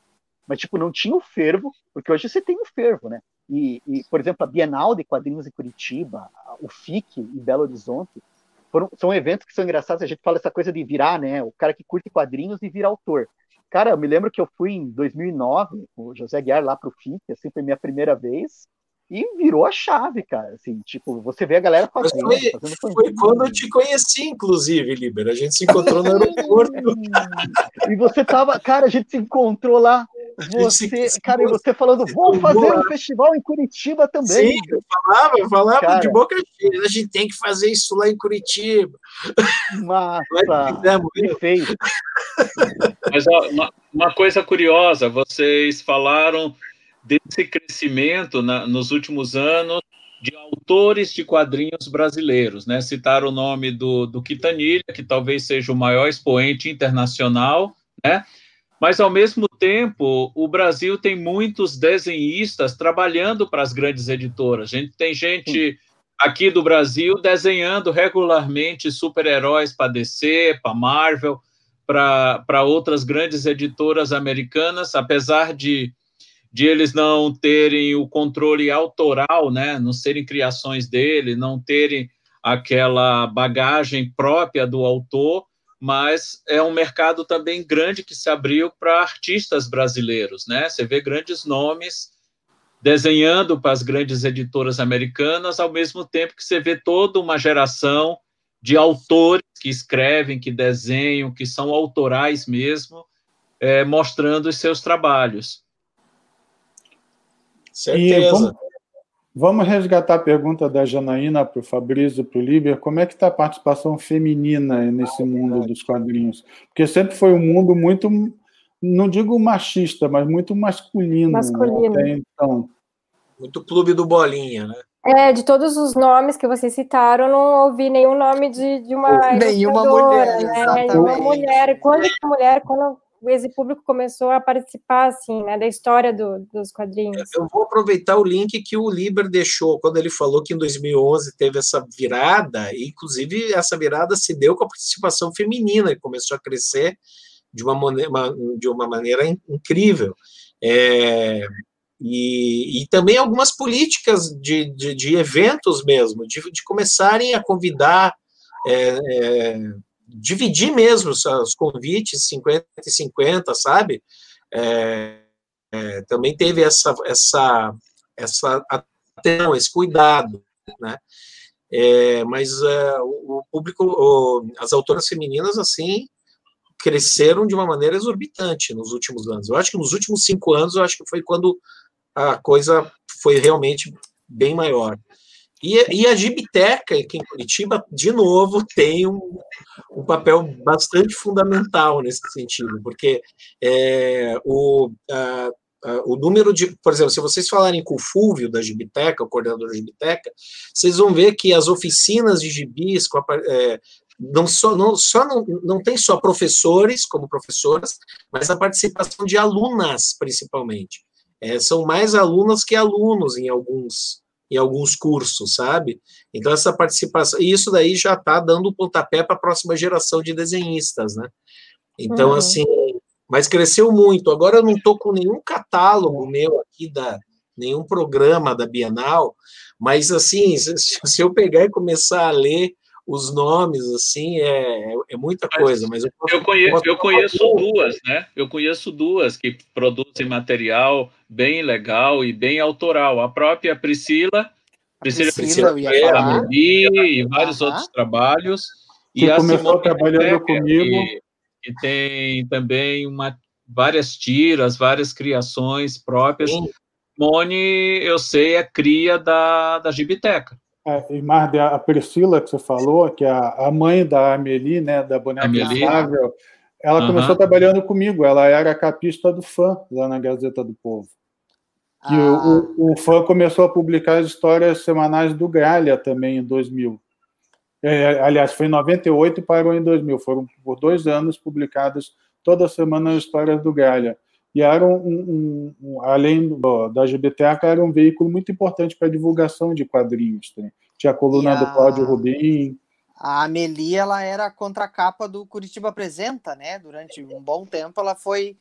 mas, tipo, não tinha o fervo, porque hoje você tem o fervo, né? E, e por exemplo, a Bienal de Quadrinhos em Curitiba, o FIC em Belo Horizonte, foram, são eventos que são engraçados, a gente fala essa coisa de virar, né? O cara que curte quadrinhos e vira autor. Cara, eu me lembro que eu fui em 2009, com o José Guiar lá pro FIC, assim, foi minha primeira vez, e virou a chave, cara. Assim, tipo, você vê a galera fazendo. Foi, fazendo foi quando eu te conheci, inclusive, Liber. A gente se encontrou no aeroporto. *laughs* e você tava, cara, a gente se encontrou lá. Você, cara, e você falando, vou fazer um festival em Curitiba também. Sim, eu falava, eu falava cara, de boca cheia. A gente tem que fazer isso lá em Curitiba. Massa, perfeito. Mas ó, uma, uma coisa curiosa, vocês falaram desse crescimento na, nos últimos anos de autores de quadrinhos brasileiros, né? Citaram o nome do, do Quintanilha, que talvez seja o maior expoente internacional, né? Mas, ao mesmo tempo, o Brasil tem muitos desenhistas trabalhando para as grandes editoras. A gente tem gente aqui do Brasil desenhando regularmente super-heróis para DC, para Marvel, para outras grandes editoras americanas, apesar de de eles não terem o controle autoral, né, não serem criações dele, não terem aquela bagagem própria do autor, mas é um mercado também grande que se abriu para artistas brasileiros, né? Você vê grandes nomes desenhando para as grandes editoras americanas, ao mesmo tempo que você vê toda uma geração de autores que escrevem, que desenham, que são autorais mesmo, é, mostrando os seus trabalhos. Certeza. Vamos, vamos, resgatar a pergunta da Janaína para o Fabrício, para o Líber. Como é que está a participação feminina nesse mundo dos quadrinhos? Porque sempre foi um mundo muito, não digo machista, mas muito masculino. Masculino. Né? então. Muito clube do Bolinha, né? É, de todos os nomes que vocês citaram, não ouvi nenhum nome de, de uma nenhuma mulher, né? Nenhuma mulher. Quando mulher, quando esse público começou a participar assim, né, da história do, dos quadrinhos. Eu vou aproveitar o link que o Liber deixou quando ele falou que em 2011 teve essa virada, e inclusive essa virada se deu com a participação feminina, que começou a crescer de uma maneira, de uma maneira incrível. É, e, e, também algumas políticas de, de, de eventos mesmo, de, de, começarem a convidar é, é, dividir mesmo os convites, 50 e 50, sabe? É, é, também teve essa, essa, essa atenção, esse cuidado, né? É, mas é, o público, o, as autoras femininas, assim, cresceram de uma maneira exorbitante nos últimos anos. Eu acho que nos últimos cinco anos, eu acho que foi quando a coisa foi realmente bem maior. E, e a Gibiteca, aqui em Curitiba, de novo, tem um, um papel bastante fundamental nesse sentido, porque é, o, a, a, o número de. Por exemplo, se vocês falarem com o Fúvio da Gibiteca, o coordenador da Gibiteca, vocês vão ver que as oficinas de gibis, a, é, não só, não, só não, não tem só professores como professoras, mas a participação de alunas, principalmente. É, são mais alunas que alunos em alguns em alguns cursos, sabe? Então, essa participação, e isso daí já está dando o pontapé para a próxima geração de desenhistas, né? Então, uhum. assim, mas cresceu muito. Agora eu não estou com nenhum catálogo meu aqui, da nenhum programa da Bienal, mas, assim, se, se eu pegar e começar a ler os nomes, assim, é, é muita coisa. Mas eu, posso, eu conheço, eu conheço duas, né? Eu conheço duas que produzem material bem legal e bem autoral. A própria Priscila, Priscila, Priscila, Priscila e vários outros trabalhos. Que e começou Simone trabalhando Becker, comigo. Que, tem também uma, várias tiras, várias criações próprias. Sim. Simone, eu sei, é cria da, da Gibiteca. É, e mais a Priscila, que você falou, que é a, mãe da Amelie, né, da boneca inflável, ela uhum. começou trabalhando comigo, ela era capista do fã lá na Gazeta do Povo. E ah. o, o, fã começou a publicar as histórias semanais do Gralha também em 2000. É, aliás, foi em 98 e parou em 2000. Foram por dois anos publicadas toda semana as histórias do Gralha e era um, um, um além do, da GBTECA, era um veículo muito importante para a divulgação de quadrinhos. Né? Tinha a coluna a, do Cláudio Rubim. A Amelie, ela era a contracapa do Curitiba Apresenta, né? Durante um bom tempo, ela foi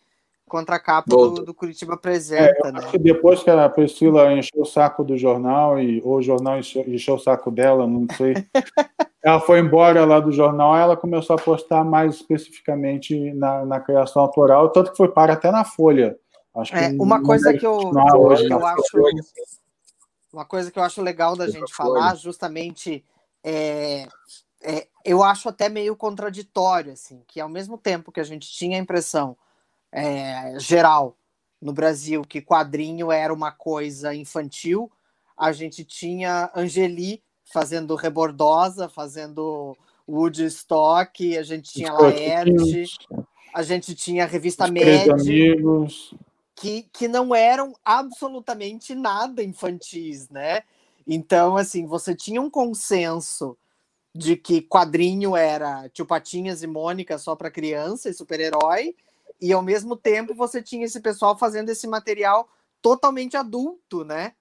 contracapa do, do Curitiba Apresenta, é, né? depois que a Priscila encheu o saco do jornal, e, ou o jornal encheu, encheu o saco dela, não sei... *laughs* ela foi embora lá do jornal, ela começou a postar mais especificamente na, na criação autoral, tanto que foi para até na Folha. Acho é, uma coisa que eu, hoje, eu acho uma coisa que eu acho legal da gente falar, justamente é, é, eu acho até meio contraditório, assim, que ao mesmo tempo que a gente tinha a impressão é, geral no Brasil que quadrinho era uma coisa infantil, a gente tinha Angeli fazendo Rebordosa, fazendo Woodstock, a gente tinha Laerte, a gente tinha a revista Med, que, que não eram absolutamente nada infantis, né? Então, assim, você tinha um consenso de que quadrinho era Tio Patinhas e Mônica só para criança e super-herói, e ao mesmo tempo você tinha esse pessoal fazendo esse material totalmente adulto, né?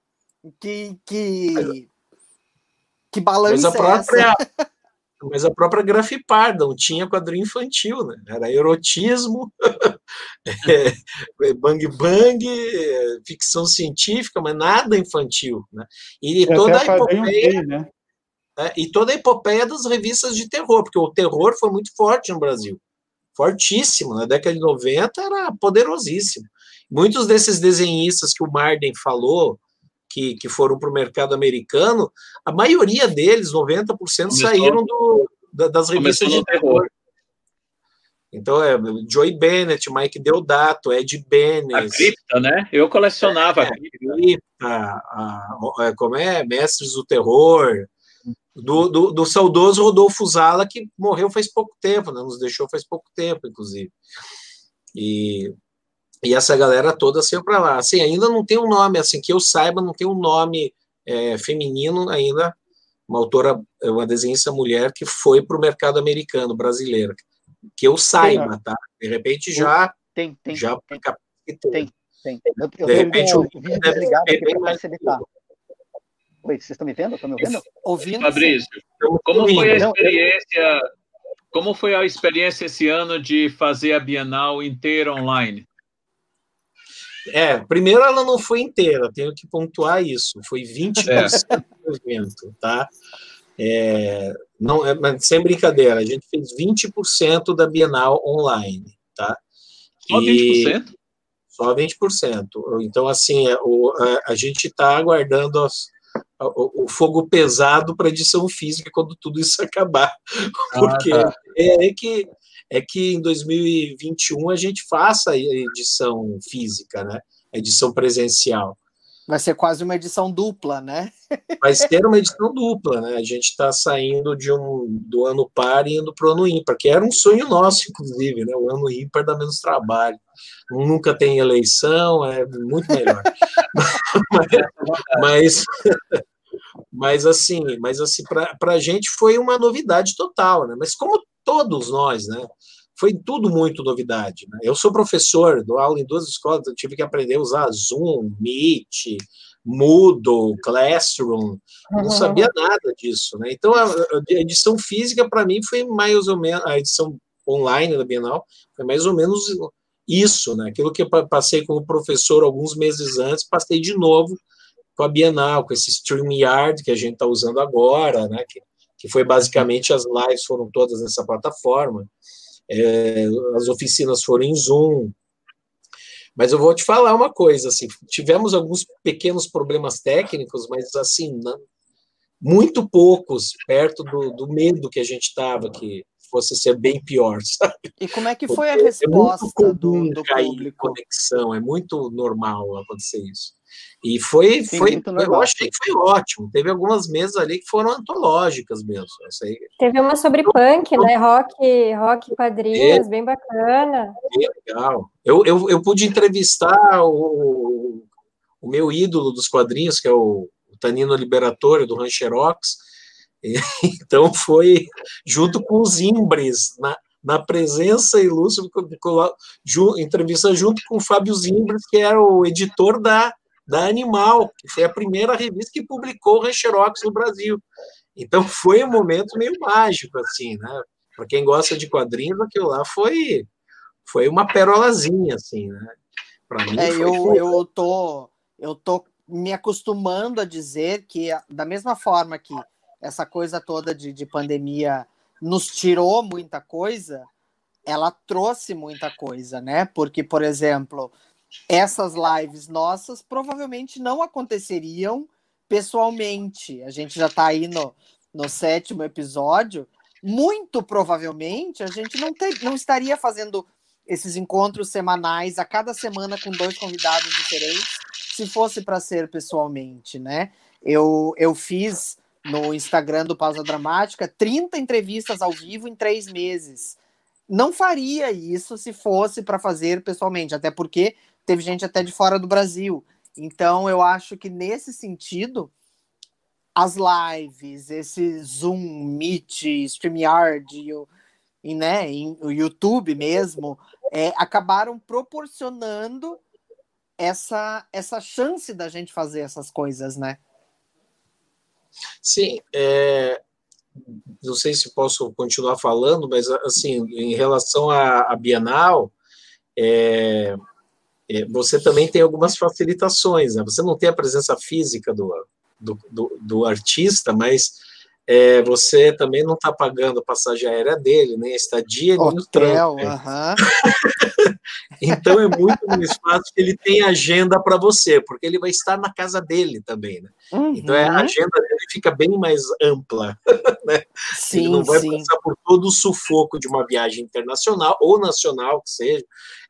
Que, que que balança *laughs* mas a própria, é Mas a própria Grafiparda não tinha quadrinho infantil, né? Era erotismo, *laughs* é, bang bang, ficção científica, mas nada infantil, né? E, toda a epopeia, né? É, e toda a epopeia das revistas de terror, porque o terror foi muito forte no Brasil. Fortíssimo. Na década de 90 era poderosíssimo. Muitos desses desenhistas que o Marden falou, que, que foram para o mercado americano, a maioria deles, 90%, Começou. saíram do, da, das revistas de terror. Então é Joey Bennett, Mike Deodato, Ed Benes. A cripta, né? Eu colecionava é, a cripta. A, a, como é? Mestres do Terror. Do, do, do, saudoso Rodolfo Zala, que morreu faz pouco tempo, né? nos deixou faz pouco tempo, inclusive. E, e essa galera toda saiu para lá. Assim, ainda não tem um nome, assim, que eu saiba, não tem um nome é, feminino ainda, uma autora, uma desenhista mulher que foi para o mercado americano, brasileira que eu saiba, tem, tá? De repente já. Tem, tem. Já tem, tem, tem. Eu, eu de repente o vídeo desligado aqui para facilitar. Oi, vocês estão me vendo? Estão me ouvindo? Ouvindo. Fabrício, como foi a experiência? Como foi a experiência esse ano de fazer a Bienal inteira online? É, primeiro ela não foi inteira, tenho que pontuar isso. Foi 20% é. do evento, tá? É, não, é, sem brincadeira, a gente fez 20% da Bienal online, tá? Só 20%? E, só 20%. Então, assim, é, o, a, a gente está aguardando as, o, o, fogo pesado para edição física quando tudo isso *laughs* acabar. Porque ah, tá. é, é, que, é que em 2021 a gente faça a edição física, né? A edição presencial. Vai ser quase uma edição dupla, né? *laughs* Vai ser uma edição dupla, né? A gente está saindo de um do ano par e indo para o ano ímpar, que era um sonho nosso, inclusive, né? O ano ímpar dá menos trabalho. Nunca tem eleição, é muito melhor. *laughs* mas, mas assim, mas assim, para a gente foi uma novidade total, né? Mas como todos nós, né? foi tudo muito novidade. Né? Eu sou professor, dou aula em duas escolas, eu tive que aprender a usar Zoom, Meet, Moodle, Classroom, não uhum. sabia nada disso. Né? Então, a, a edição física, para mim, foi mais ou menos, a edição online da Bienal, foi mais ou menos isso, né? aquilo que eu passei como professor alguns meses antes, passei de novo com a Bienal, com esse StreamYard que a gente está usando agora, né? que, que foi basicamente as lives foram todas nessa plataforma é, as oficinas foram em Zoom. Mas eu vou te falar uma coisa, assim, tivemos alguns pequenos problemas técnicos, mas assim, não, muito poucos, perto do, do medo que a gente estava que fosse ser bem pior, *laughs* sabe? E como é que foi a é resposta é do, do público? conexão, é muito normal acontecer isso. E foi, Sim, foi eu achei que foi ótimo. Teve algumas mesas ali que foram antológicas mesmo. Sei. Teve uma sobre punk, né? Rock, rock quadrinhos, é, bem bacana. É legal. Eu, eu, eu pude entrevistar o, o meu ídolo dos quadrinhos, que é o, o Tanino Liberatore, do Rancherox. *laughs* Então foi junto com os Imbres, na, na presença ilustre, entrevista junto com o Fábio Zimbres, que era o editor da da Animal, que foi a primeira revista que publicou o Rancherox no Brasil. Então *laughs* foi um momento meio mágico, assim, né? Para quem gosta de quadrinhos, aquilo lá foi, foi uma perolazinha, assim, né? Para mim, é, foi, eu, foi... eu tô eu tô me acostumando a dizer que da mesma forma que essa coisa toda de, de pandemia nos tirou muita coisa, ela trouxe muita coisa, né? Porque, por exemplo, essas lives nossas provavelmente não aconteceriam pessoalmente. A gente já está aí no, no sétimo episódio. Muito provavelmente a gente não, ter, não estaria fazendo esses encontros semanais a cada semana com dois convidados diferentes se fosse para ser pessoalmente, né? Eu, eu fiz no Instagram do Pausa Dramática 30 entrevistas ao vivo em três meses. Não faria isso se fosse para fazer pessoalmente, até porque teve gente até de fora do Brasil. Então, eu acho que nesse sentido, as lives, esse Zoom, Meet, StreamYard e, né, o YouTube mesmo, é, acabaram proporcionando essa, essa chance da gente fazer essas coisas, né? Sim, é, não sei se posso continuar falando, mas assim, em relação à, à Bienal, é, você também tem algumas facilitações. Né? Você não tem a presença física do, do, do, do artista, mas é, você também não está pagando a passagem aérea dele, nem a estadia, nem o Hotel, aham. *laughs* Então é muito mais fácil que ele tenha agenda para você, porque ele vai estar na casa dele também, né? Uhum. Então é, a agenda dele fica bem mais ampla, *laughs* né? Sim, ele não vai sim. passar por todo o sufoco de uma viagem internacional ou nacional que seja,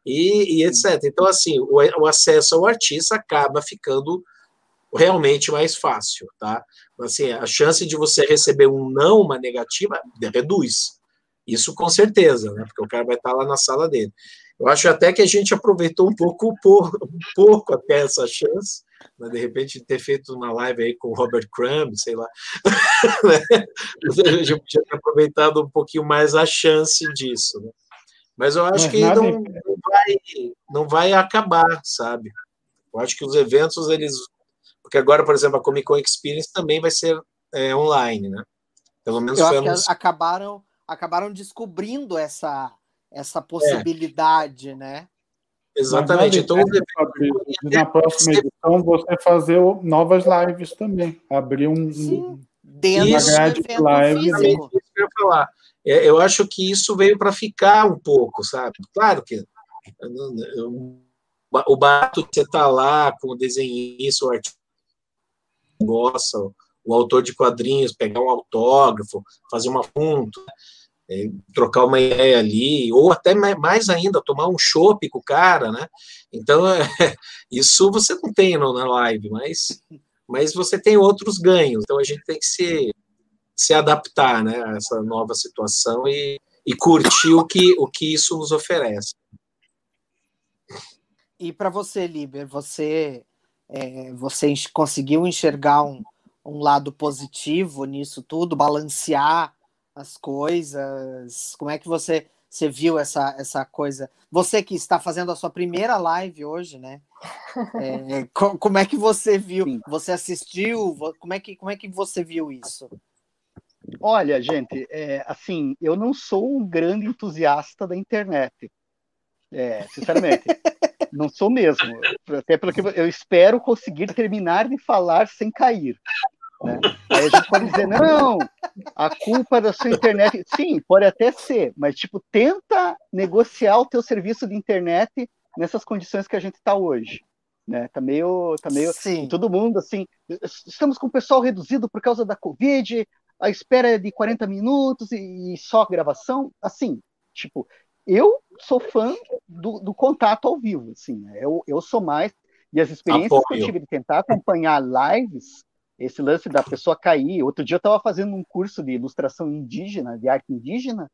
e, e etc. Então, assim, o, o acesso ao artista acaba ficando realmente mais fácil, tá? Assim, a chance de você receber um não, uma negativa, reduz. Isso com certeza, né? Porque o cara vai estar lá na sala dele. Eu acho até que a gente aproveitou um pouco, um pouco até essa chance, né? de repente ter feito uma live aí com o Robert Crumb, sei lá. *laughs* a gente podia ter aproveitado um pouquinho mais a chance disso, né? Mas eu acho Mas que nada não. Não vai, não vai acabar, sabe? Eu acho que os eventos, eles. Porque agora, por exemplo, a Comic Con Experience também vai ser é, online, né? Pelo menos Eu acho que acabaram, acabaram descobrindo essa, É. essa possibilidade, né? Exatamente. Então, de na próxima edição você fazer novas lives também. Abrir um, Sim. Dentro Grade evento live, que eu falar. É, eu acho que isso veio para ficar um pouco, sabe? Claro que o barato você estar lá com o desenhista, o artista gosta, o autor de quadrinhos, pegar um autógrafo, fazer uma ponto, é, trocar uma ideia ali, ou até ma- mais ainda, tomar um chopp com o cara, né? Então, é, *laughs* isso você não tem na live, mas, mas você tem outros ganhos. Então, a gente tem que se, se adaptar né, a essa nova situação e, e curtir o que, o que isso nos oferece. E para você, Liber, você, é, você conseguiu enxergar um, um lado positivo nisso tudo, balancear as coisas? Como é que você, você viu essa, essa coisa? Você que está fazendo a sua primeira live hoje, né? É, *laughs* co- como é que você viu? Sim. Você assistiu? Como é que, como é que você viu isso? Olha, gente, é, assim, eu não sou um grande entusiasta da internet. É, sinceramente, não sou mesmo. Até porque eu espero conseguir terminar de falar sem cair. né? Aí a gente pode dizer, não, a culpa é da sua internet. Sim, pode até ser, mas tipo, tenta negociar o teu serviço de internet nessas condições que a gente está hoje. Né? Tá meio, tá meio Sim. todo mundo assim, estamos com o pessoal reduzido por causa da Covid, a espera é de 40 minutos e, e só gravação, assim, tipo, eu sou fã do, do contato ao vivo, assim, né? eu, eu sou mais, e as experiências que Apoio. eu tive de tentar acompanhar lives, esse lance da pessoa cair, outro dia eu estava fazendo um curso de ilustração indígena, de arte indígena,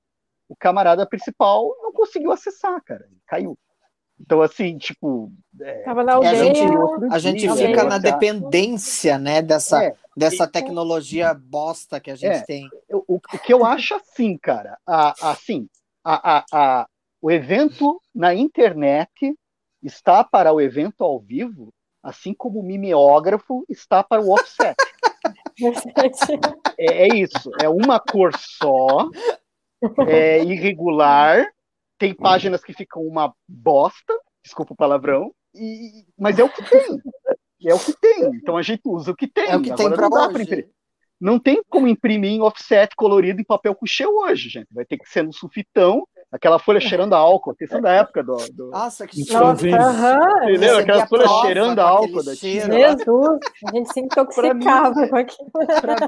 o camarada principal não conseguiu acessar, cara, caiu. Então, assim, tipo, Tava na É, a aldeia. gente- A gente dia, Aldeia. fica na dependência, né, dessa, É, dessa e- tecnologia bosta que a gente É. tem. o, o que eu acho assim, cara, a, assim, a, a, a, o evento na internet está para o evento ao vivo, assim como o mimeógrafo está para o offset. É, é isso, é uma cor só, é irregular, tem páginas que ficam uma bosta, desculpa o palavrão, e, mas é o que tem. É o que tem. Então a gente usa o que tem. É o que tem Agora para não dá pra hoje. imprimir. Não tem como imprimir em offset colorido em papel couché hoje, gente. Vai ter que ser no sulfitão, aquela folha cheirando a álcool, atenção da época do. do- Nossa, que aham. Entendeu? Aquela folha cheirando a álcool da cheiro. tia. Jesus, a gente se intoxicava com aquilo.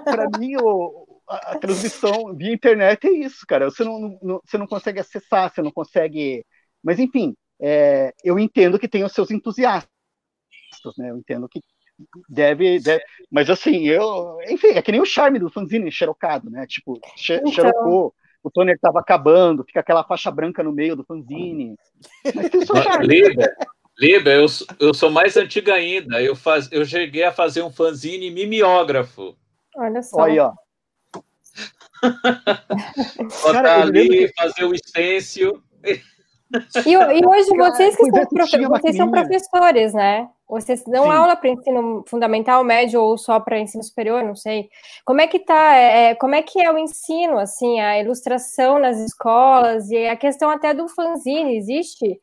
Pra mim, o- a, a transmissão via internet é isso, cara. Você não, não- você não consegue acessar, você não consegue. Mas, enfim, é, eu entendo que tem os seus entusiastas, né? Eu entendo que deve, deve. Mas, assim, eu. Enfim, é que nem o charme do fanzine xerocado, né? Tipo, xe, Então. xerocou, o toner tava acabando, fica aquela faixa branca no meio do fanzine. Mas tem charme. Eu, sou- eu sou mais antiga ainda. Eu, faz, eu cheguei a fazer um fanzine mimeógrafo. Olha só. Olha aí, ó. *laughs* Botar Cara, ali, fazer o stencil. E, e hoje Cara, vocês que são, profe- vocês são professores, né? Vocês dão Sim. aula para ensino fundamental, médio ou só para ensino superior, não sei. Como é que tá? é, como é que é o ensino, assim, a ilustração nas escolas e a questão até do fanzine, existe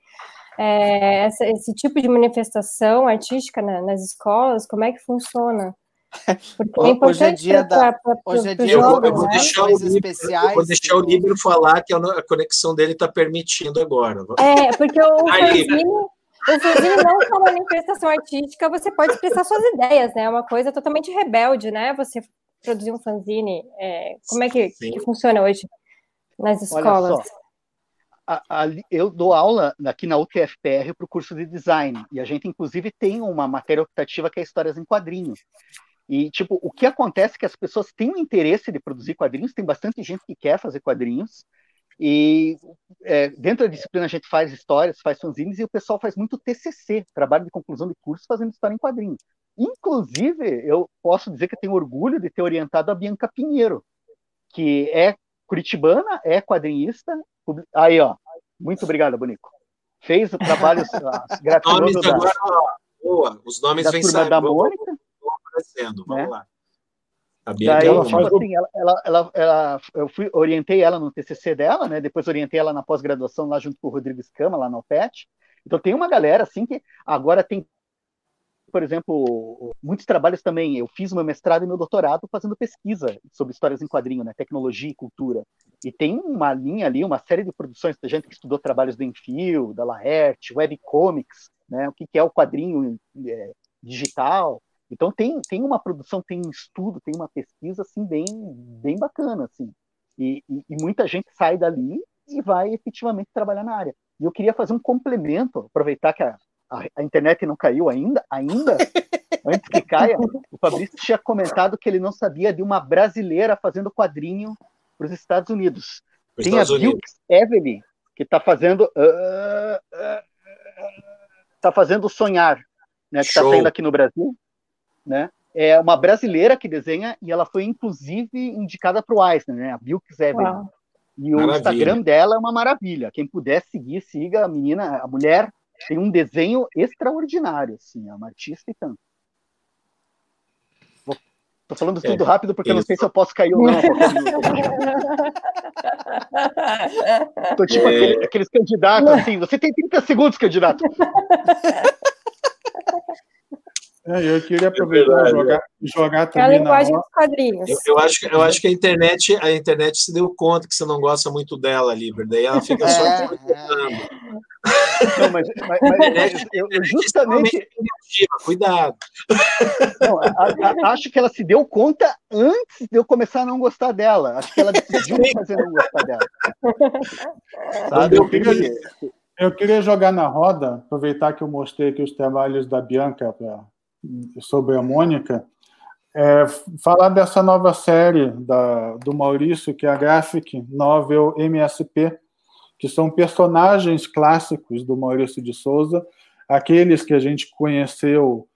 é, essa- esse tipo de manifestação artística na- nas escolas? Como é que funciona? *laughs* Porque é importante hoje é dia da. Pra, pra, hoje é dia eu, vou, eu vou né? deixar, o livro, eu vou deixar o livro falar que a conexão dele está permitindo agora. É, porque o fanzine, o fanzine não uma manifestação artística, você pode expressar suas ideias, né? É uma coisa totalmente rebelde, né? Você produzir um fanzine. É, como é que, que, funciona hoje nas escolas? A, a, eu dou aula aqui na UTFPR para o curso de design, e a gente, inclusive, tem uma matéria optativa que é Histórias em Quadrinhos. E, tipo, o que acontece é que as pessoas têm o interesse de produzir quadrinhos, tem bastante gente que quer fazer quadrinhos, e é, dentro da disciplina a gente faz histórias, faz fanzines, e o pessoal faz muito TCC, trabalho de conclusão de curso, fazendo história em quadrinhos. Inclusive, eu posso dizer que eu tenho orgulho de ter orientado a Bianca Pinheiro, que é curitibana, é quadrinista. Aí, ó. Muito obrigado, Bonico. Fez o trabalho *laughs* gratuito da, boa. Os nomes da turma da Mônica aparecendo. Vamos né? lá. A Daí, ela, tipo assim, ela, ela, ela, ela, eu fui, orientei ela no TCC dela, né? Depois orientei ela na pós-graduação lá junto com o Rodrigo Escama, lá no PET. Então tem uma galera assim que agora tem, por exemplo, muitos trabalhos também. Eu fiz meu mestrado e meu doutorado fazendo pesquisa sobre histórias em quadrinho, né? Tecnologia e cultura. E tem uma linha ali, uma série de produções da gente que estudou trabalhos do Enfio, da Laerte, webcomics, né? O que, que é o quadrinho é, digital então tem, tem uma produção, tem um estudo, tem uma pesquisa assim bem, bem bacana assim. E, e, e, muita gente sai dali e vai efetivamente trabalhar na área. E eu queria fazer um complemento, aproveitar que a, a, a internet não caiu ainda, ainda *laughs* antes que caia. O Fabrício tinha comentado que ele não sabia de uma brasileira fazendo quadrinho para os Estados Unidos. Os tem Estados a Bill Evelyn que está fazendo uh, uh, uh, fazendo sonhar, né? Que está saindo aqui no Brasil né? É uma brasileira que desenha e ela foi inclusive indicada para o Eisner, né? A Bilks Evelyn. E o maravilha. Instagram dela é uma maravilha. Quem puder seguir, siga a menina, a mulher tem um desenho extraordinário, assim, é uma artista e tanto. Tô falando tudo é, rápido porque eu não sei se eu posso cair ou não. *laughs* Tô tipo é... aquele, aqueles candidatos assim, você tem 30 segundos, candidato. *laughs* É, eu queria aproveitar e jogar, jogar também. É a linguagem dos quadrinhos. Eu, eu, acho, eu acho que a internet, a internet se deu conta que você não gosta muito dela, Liber, daí ela fica só é, Não, mas, mas, mas *laughs* eu, eu justamente. Cuidado. Não, a, a, acho que ela se deu conta antes de eu começar a não gostar dela. Acho que ela decidiu fazer não gostar dela. Sabe? Eu queria, eu queria jogar na roda, aproveitar que eu mostrei aqui os trabalhos da Bianca para sobre a Mônica, é, falar dessa nova série da, do Maurício, que é a Graphic Novel MSP, que são personagens clássicos do Maurício de Souza, aqueles que a gente conheceu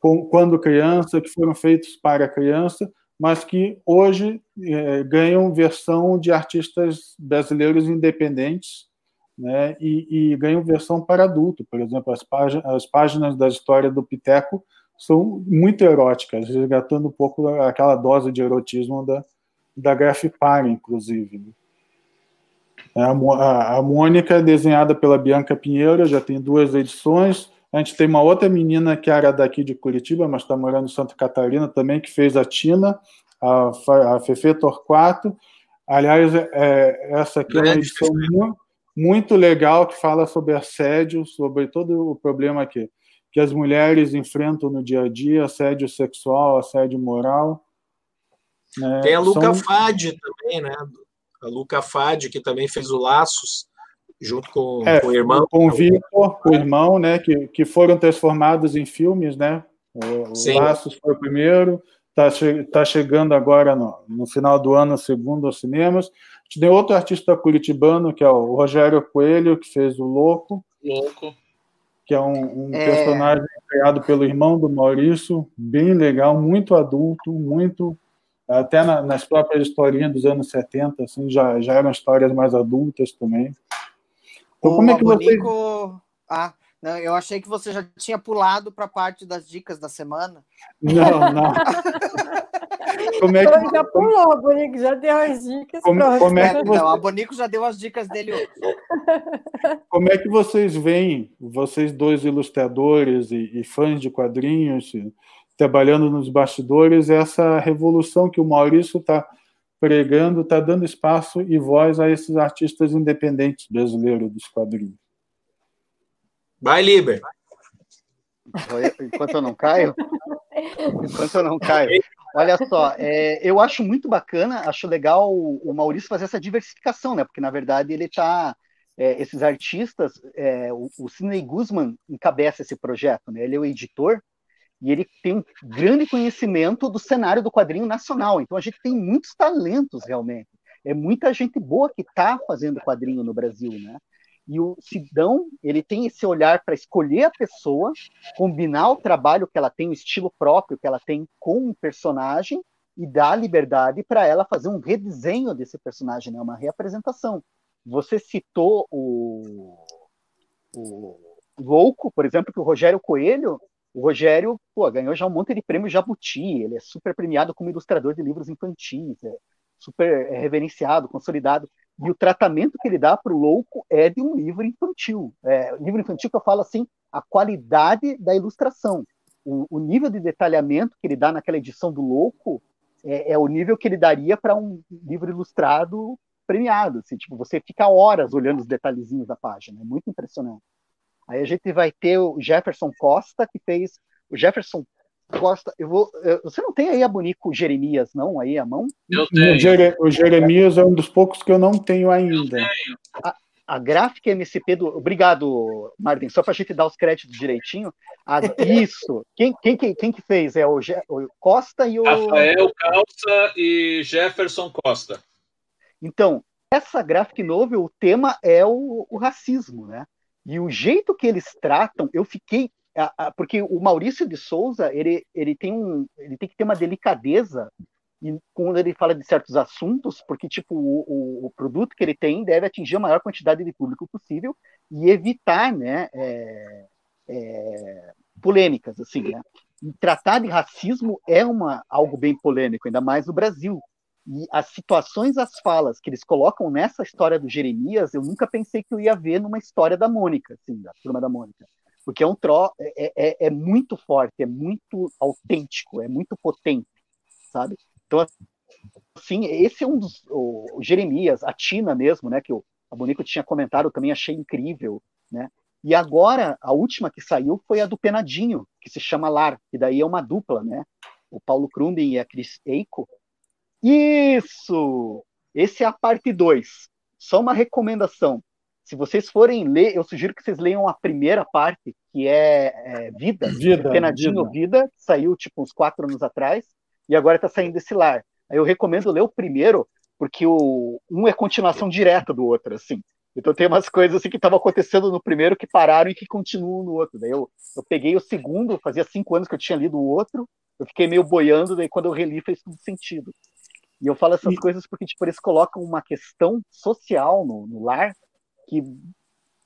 com, quando criança, que foram feitos para criança, mas que hoje é, ganham versão de artistas brasileiros independentes, né, e, e ganham versão para adulto. Por exemplo, as, páginas, as páginas da história do Piteco são muito eróticas, resgatando um pouco aquela dose de erotismo da, da Grafipar, inclusive. Né? A, a, a Mônica é desenhada pela Bianca Pinheiro, já tem duas edições. A gente tem uma outra menina que era daqui de Curitiba, mas está morando em Santa Catarina também, que fez a Tina, a, a Fefe Torquato. Aliás, é, é essa aqui é uma edição muito, muito legal que fala sobre assédio, sobre todo o problema aqui que as mulheres enfrentam no dia a dia, assédio sexual, assédio moral. Né? Tem a Luca São... Fade também, né? A Luca Fade, que também fez o Laços, junto com, é, com o irmão. Com o Vitor, com o irmão, né? Que, que foram transformados em filmes, né? O, o Laços foi o primeiro, está che tá chegando agora no, no final do ano, segundo aos cinemas. A gente tem outro artista curitibano, que é o Rogério Coelho, que fez o Louco. Louco que é um, um é... personagem criado pelo irmão do Maurício, bem legal, muito adulto, muito até na, nas próprias historinhas dos anos 70, assim, já, já eram histórias mais adultas também. Então, o como é que você... Ah, não, eu achei que você já tinha pulado para a parte das dicas da semana. Não, não. *laughs* como é que... Já pulou, Bonico, já deu as dicas. Como, como é que você... Não, a Bonico já deu as dicas dele hoje. Como é que vocês veem, vocês dois ilustradores e, e fãs de quadrinhos, trabalhando nos bastidores, essa revolução que o Maurício está pregando, está dando espaço e voz a esses artistas independentes brasileiros dos quadrinhos. Vai, Liber. Enquanto eu não caio, enquanto eu não caio, olha só, é, eu acho muito bacana, acho legal o Maurício fazer essa diversificação, né? Porque na verdade ele está é, esses artistas, é, o, o Sidney Guzman encabeça esse projeto, né? Ele é o editor e ele tem um grande conhecimento do cenário do quadrinho nacional. Então a gente tem muitos talentos realmente. É muita gente boa que está fazendo quadrinho no Brasil, né? E o Sidão, ele tem esse olhar para escolher a pessoa, combinar o trabalho que ela tem, o estilo próprio que ela tem com o personagem e dar liberdade para ela fazer um redesenho desse personagem, né? uma reapresentação. Você citou o, o Louco, por exemplo, que o Rogério Coelho, o Rogério pô, ganhou já um monte de prêmio Jabuti, ele é super premiado como ilustrador de livros infantis, é super é reverenciado, consolidado. E o tratamento que ele dá para o louco é de um livro infantil. É, livro infantil que eu falo assim, a qualidade da ilustração. O, o nível de detalhamento que ele dá naquela edição do louco é, é o nível que ele daria para um livro ilustrado premiado. Assim, tipo, você fica horas olhando os detalhezinhos da página. É muito impressionante. Aí a gente vai ter o Jefferson Costa, que fez. O Jefferson Costa, eu vou. Você não tem aí a Bonico Jeremias, não, aí a mão? Eu tenho. O Jeremias é um dos poucos que eu não tenho ainda. Eu tenho. A, a gráfica MCP do. Obrigado, Martin, só para a gente dar os créditos direitinho. A... Isso. Quem, quem, quem, que fez? É o, Je... o Costa e o. Rafael Calça e Jefferson Costa. Então, essa graphic novel, o tema é o, o racismo, né? E o jeito que eles tratam, eu fiquei porque o Maurício de Souza ele, ele tem um ele tem que ter uma delicadeza quando ele fala de certos assuntos porque tipo o, o, o, produto que ele tem deve atingir a maior quantidade de público possível e evitar né é, é, polêmicas assim né. E tratar de racismo é uma algo bem polêmico ainda mais no Brasil. E as situações as falas que eles colocam nessa história do Jeremias eu nunca pensei que eu ia ver numa história da Mônica assim da turma da Mônica porque é um tro é, é, é, muito forte, é muito autêntico, é muito potente, sabe? Então, assim, esse é um dos o, Jeremias, a Tina mesmo, né, que o a Bonico tinha comentado, eu também achei incrível, né? E agora a última que saiu foi a do Penadinho, que se chama Lar, que daí é uma dupla, né? O Paulo Krumben e a Cris Eiko. Isso! Esse é a parte 2. Só uma recomendação se vocês forem ler, eu sugiro que vocês leiam a primeira parte, que é, é Vida, Vida Penadinho Vida. Vida, saiu tipo uns quatro anos atrás, e agora está saindo esse lar. Aí eu recomendo ler o primeiro, porque o um é continuação direta do outro, assim. Então tem umas coisas assim que estavam acontecendo no primeiro que pararam e que continuam no outro. Daí eu, eu peguei o segundo, fazia cinco anos que eu tinha lido o outro, eu fiquei meio boiando, daí quando eu reli fez tudo sentido. E eu falo essas e... coisas porque tipo, eles colocam uma questão social no, no lar que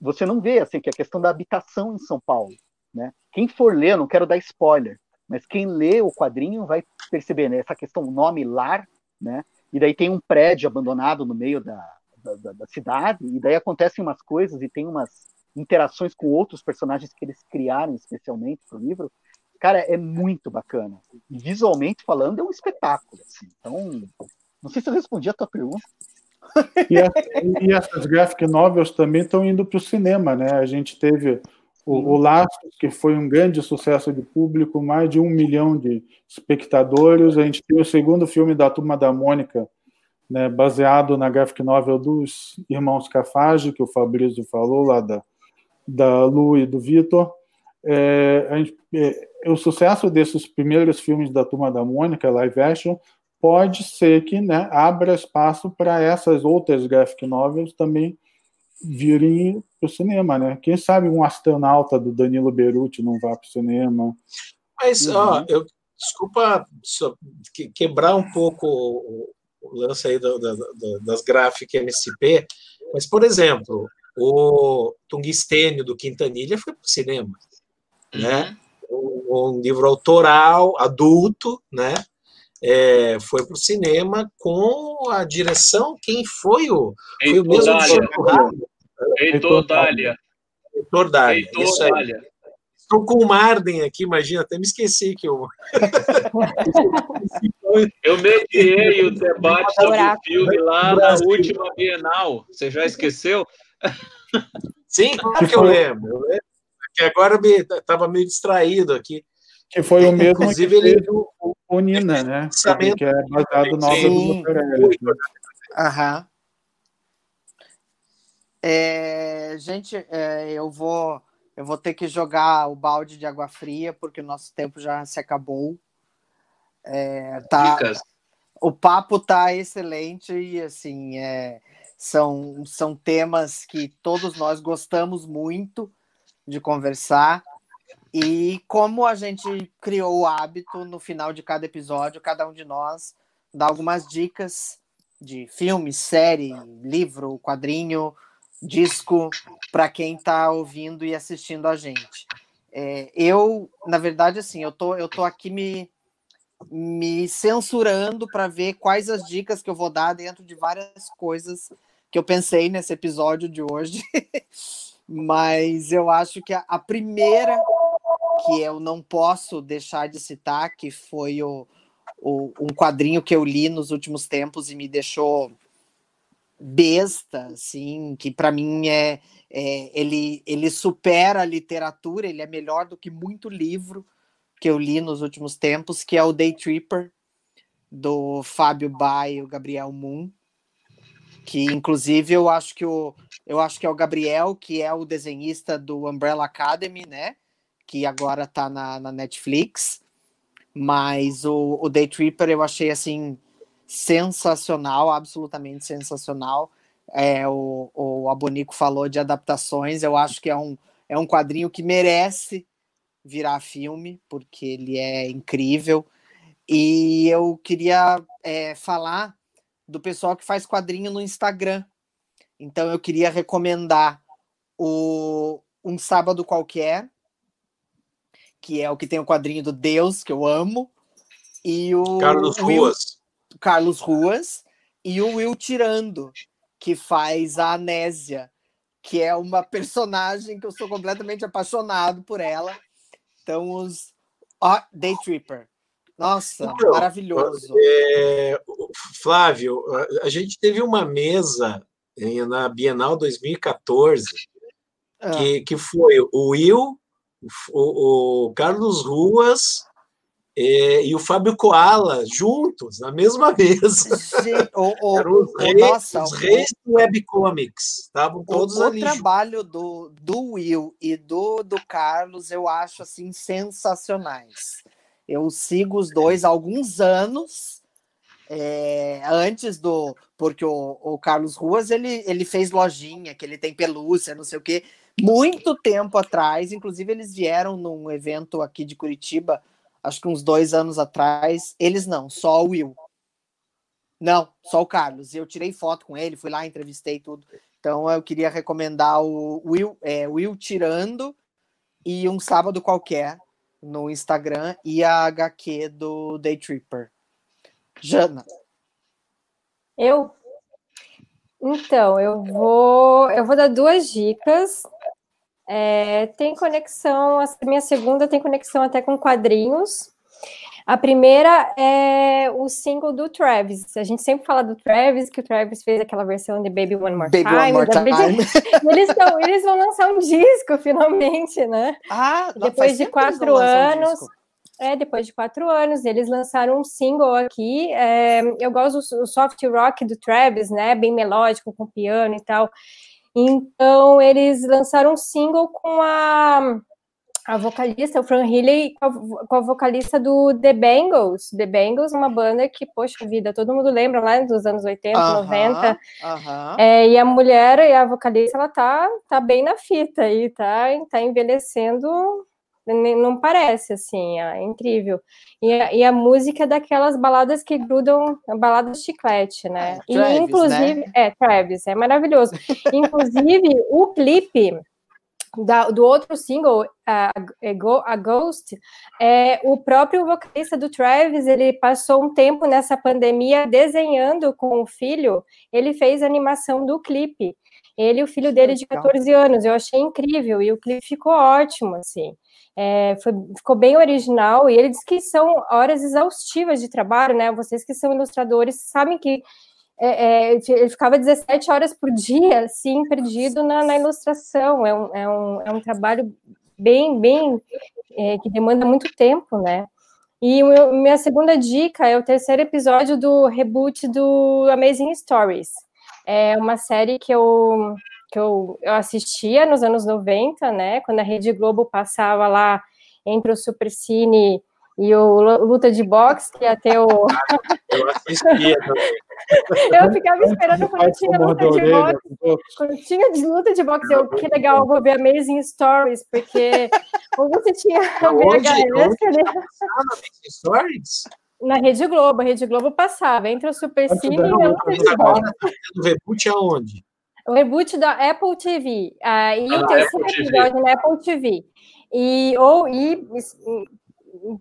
você não vê, assim, que é a questão da habitação em São Paulo, né? Quem for ler, não quero dar spoiler, mas quem lê o quadrinho vai perceber, né? Essa questão nome lar, né? E daí tem um prédio abandonado no meio da, da, da cidade, e daí acontecem umas coisas e tem umas interações com outros personagens que eles criaram especialmente para o livro. Cara, é muito bacana. Visualmente falando, é um espetáculo. Assim. Então, não sei se eu respondi a tua pergunta. *laughs* E, a, e essas graphic novels também estão indo para o cinema, né? A gente teve o, o Laços, que foi um grande sucesso de público, mais de um milhão de espectadores. A gente tem o segundo filme da Turma da Mônica, né, baseado na graphic novel dos irmãos Cafage, que o Fabrício falou, lá da, da Lu e do Vitor. É, é, o sucesso desses primeiros filmes da Turma da Mônica, live action, pode ser que né, abra espaço para essas outras graphic novels também virem para o cinema, né? Quem sabe um astronauta do Danilo Beruti não vá para o cinema. Mas, uhum. ó, eu, desculpa quebrar um pouco o, lance aí do, do, do, das gráficas MCP, mas, por exemplo, o Tungstênio do Quintanilha foi para o cinema, né? uhum. né? Um, um livro autoral, adulto, né? É, foi para o cinema com a direção. Quem foi o. Foi o mesmo Heitor Dália. Heitor Dália. Heitor Dália. Isso aí. Dália. Estou com o Marden aqui, imagina, até me esqueci que eu. *laughs* eu mediei o debate sobre o filme lá na última Bienal. Você já esqueceu? Sim, claro que eu lembro. Eu lembro. Que agora estava meio distraído aqui. Que foi o mesmo Inclusive, que ele... o, o Nina, né? Que é baseado na obra do Dr. Aham. É, gente, é, eu vou eu vou ter que jogar o balde de água fria porque o nosso tempo já se acabou. É, tá, Dicas. O papo tá excelente e assim é, são, são temas que todos nós gostamos muito de conversar. E como a gente criou o hábito, no final de cada episódio, cada um de nós dá algumas dicas de filme, série, livro, quadrinho, disco para quem está ouvindo e assistindo a gente. É, eu, na verdade, assim, eu tô, eu tô aqui me, me censurando para ver quais as dicas que eu vou dar dentro de várias coisas que eu pensei nesse episódio de hoje. *laughs* Mas eu acho que a, a primeira que eu não posso deixar de citar, que foi o, o, um quadrinho que eu li nos últimos tempos e me deixou besta, assim, que para mim é, é, ele, ele supera a literatura, ele é melhor do que muito livro que eu li nos últimos tempos, que é o Day Tripper, do Fábio Bai e o Gabriel Moon, que inclusive eu acho que o eu acho que é o Gabriel, que é o desenhista do Umbrella Academy, né? Que agora está na, na Netflix. Mas o, o Day Tripper eu achei assim sensacional, absolutamente sensacional. É, o, o Abonico falou de adaptações, eu acho que é um, é um quadrinho que merece virar filme, porque ele é incrível. E eu queria é, falar do pessoal que faz quadrinho no Instagram. Então eu queria recomendar o Um Sábado Qualquer, que é o que tem o quadrinho do Deus, que eu amo, e o Carlos Ruas. Carlos Ruas e o Will Tirando, que faz a Anésia, que é uma personagem que eu sou completamente apaixonado por ela. Então, os oh, Day Tripper. Nossa, então, maravilhoso. É, Flávio, a gente teve uma mesa na Bienal 2014 ah. que, que foi o Will, o, o Carlos Ruas é, e o Fábio Koala juntos, na mesma *laughs* mesa. Gente, o, o, Eram os reis, nossa, os reis do webcomics. Estavam todos o, ali. O trabalho do, do Will e do, do Carlos eu acho assim sensacionais. Eu sigo os dois há alguns anos. É, antes do. Porque o, o Carlos Ruas ele, ele fez lojinha, que ele tem pelúcia, não sei o quê, muito tempo atrás. Inclusive, eles vieram num evento aqui de Curitiba acho que uns dois anos atrás. Eles não, só o Will. Não, só o Carlos. Eu tirei foto com ele, fui lá, entrevistei tudo. Então eu queria recomendar o Will, é, Will Tirando e um sábado qualquer no Instagram e a HQ do Day Tripper. Jana. Eu? Então, eu vou, eu vou dar duas dicas. É, tem conexão, a minha segunda tem conexão até com quadrinhos. A primeira é o single do Travis. A gente sempre fala do Travis, que o Travis fez aquela versão de Baby One More Baby Time. One More Time. *laughs* eles, tão, eles vão lançar um disco, finalmente, né? Ah, depois de quatro anos. Um é, depois de quatro anos, eles lançaram um single aqui. É, eu gosto do soft rock do Travis, né? Bem melódico, com piano e tal. Então, eles lançaram um single com a, a vocalista, o Fran Healy, com a, com a vocalista do The Bangles. The Bangles, uma banda que, poxa vida, todo mundo lembra lá dos anos 80, uh -huh, 90. Uh -huh. é, e a mulher e a vocalista, ela tá, tá bem na fita aí, tá, tá envelhecendo não parece assim, é incrível. E a, e a música é daquelas baladas que grudam, baladas chiclete, né? É, Travis, e inclusive, né? é, Travis, é maravilhoso. *laughs* inclusive, o clipe da, do outro single, a, a Ghost, é, o próprio vocalista do Travis, ele passou um tempo nessa pandemia desenhando com o filho, ele fez a animação do clipe. Ele e o filho dele de 14 anos, eu achei incrível, e o clipe ficou ótimo, assim. É, foi, ficou bem original e ele diz que são horas exaustivas de trabalho, né? Vocês que são ilustradores sabem que é, é, ele ficava 17 horas por dia, assim, perdido na, na ilustração. É um, é, um, é um trabalho bem, bem, é, que demanda muito tempo, né? E minha segunda dica é o terceiro episódio do reboot do Amazing Stories. É uma série que eu, que eu, eu assistia nos anos 90, né? Quando a Rede Globo passava lá entre o Supercine e o luta de boxe, que ia ter o. *laughs* Eu assistia também. Eu ficava esperando quando tinha luta de boxe. Quando tinha de luta de boxe, eu, que legal, vou ver Amazing Stories, porque ou você tinha *laughs* VHS. Amazing Stories? Na Rede Globo, a Rede Globo passava entre o Super Cine e a luta de boxe. O reboot aonde? O reboot da Apple TV. Uh, e ah, o terceiro episódio na Apple TV. E, ou, e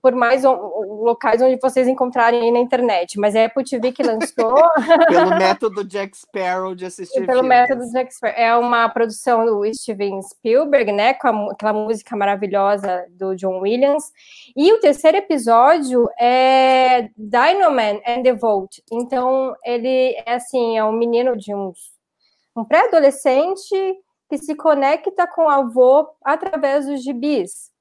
por mais locais onde vocês encontrarem aí na internet, mas é a Apple TV que lançou. *laughs* pelo *laughs* método Jack Sparrow de assistir Pelo filmes. método Jack Sparrow. É uma produção do Steven Spielberg, né, com a, aquela música maravilhosa do John Williams. E o terceiro episódio é Dynoman and the Volt. Então, ele é assim, é um menino de uns um pré-adolescente que se conecta com o avô através dos gibis.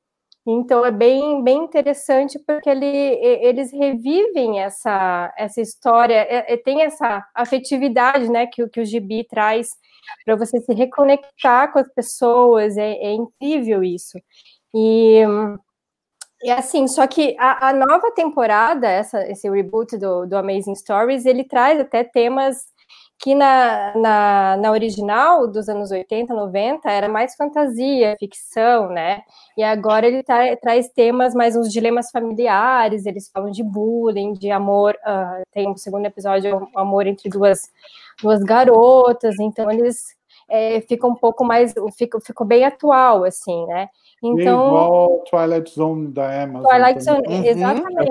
Então é bem, bem interessante porque ele, eles revivem essa, essa história, é, é, tem essa afetividade né, que, que o Gibi traz para você se reconectar com as pessoas, é, é incrível isso. E, e assim, só que a, a nova temporada, essa, esse reboot do, do Amazing Stories, ele traz até temas que na, na, na, original dos anos 80, 90 era mais fantasia, ficção, né? E agora ele tá, traz temas mais uns dilemas familiares, eles falam de bullying, de amor, uh, tem um segundo episódio, um amor entre duas, duas garotas, então eles é, ficam um pouco mais, ficou, ficou bem atual, assim, né? Então, igual Twilight Zone da Amazon. Twilight Zone, uhum. exatamente.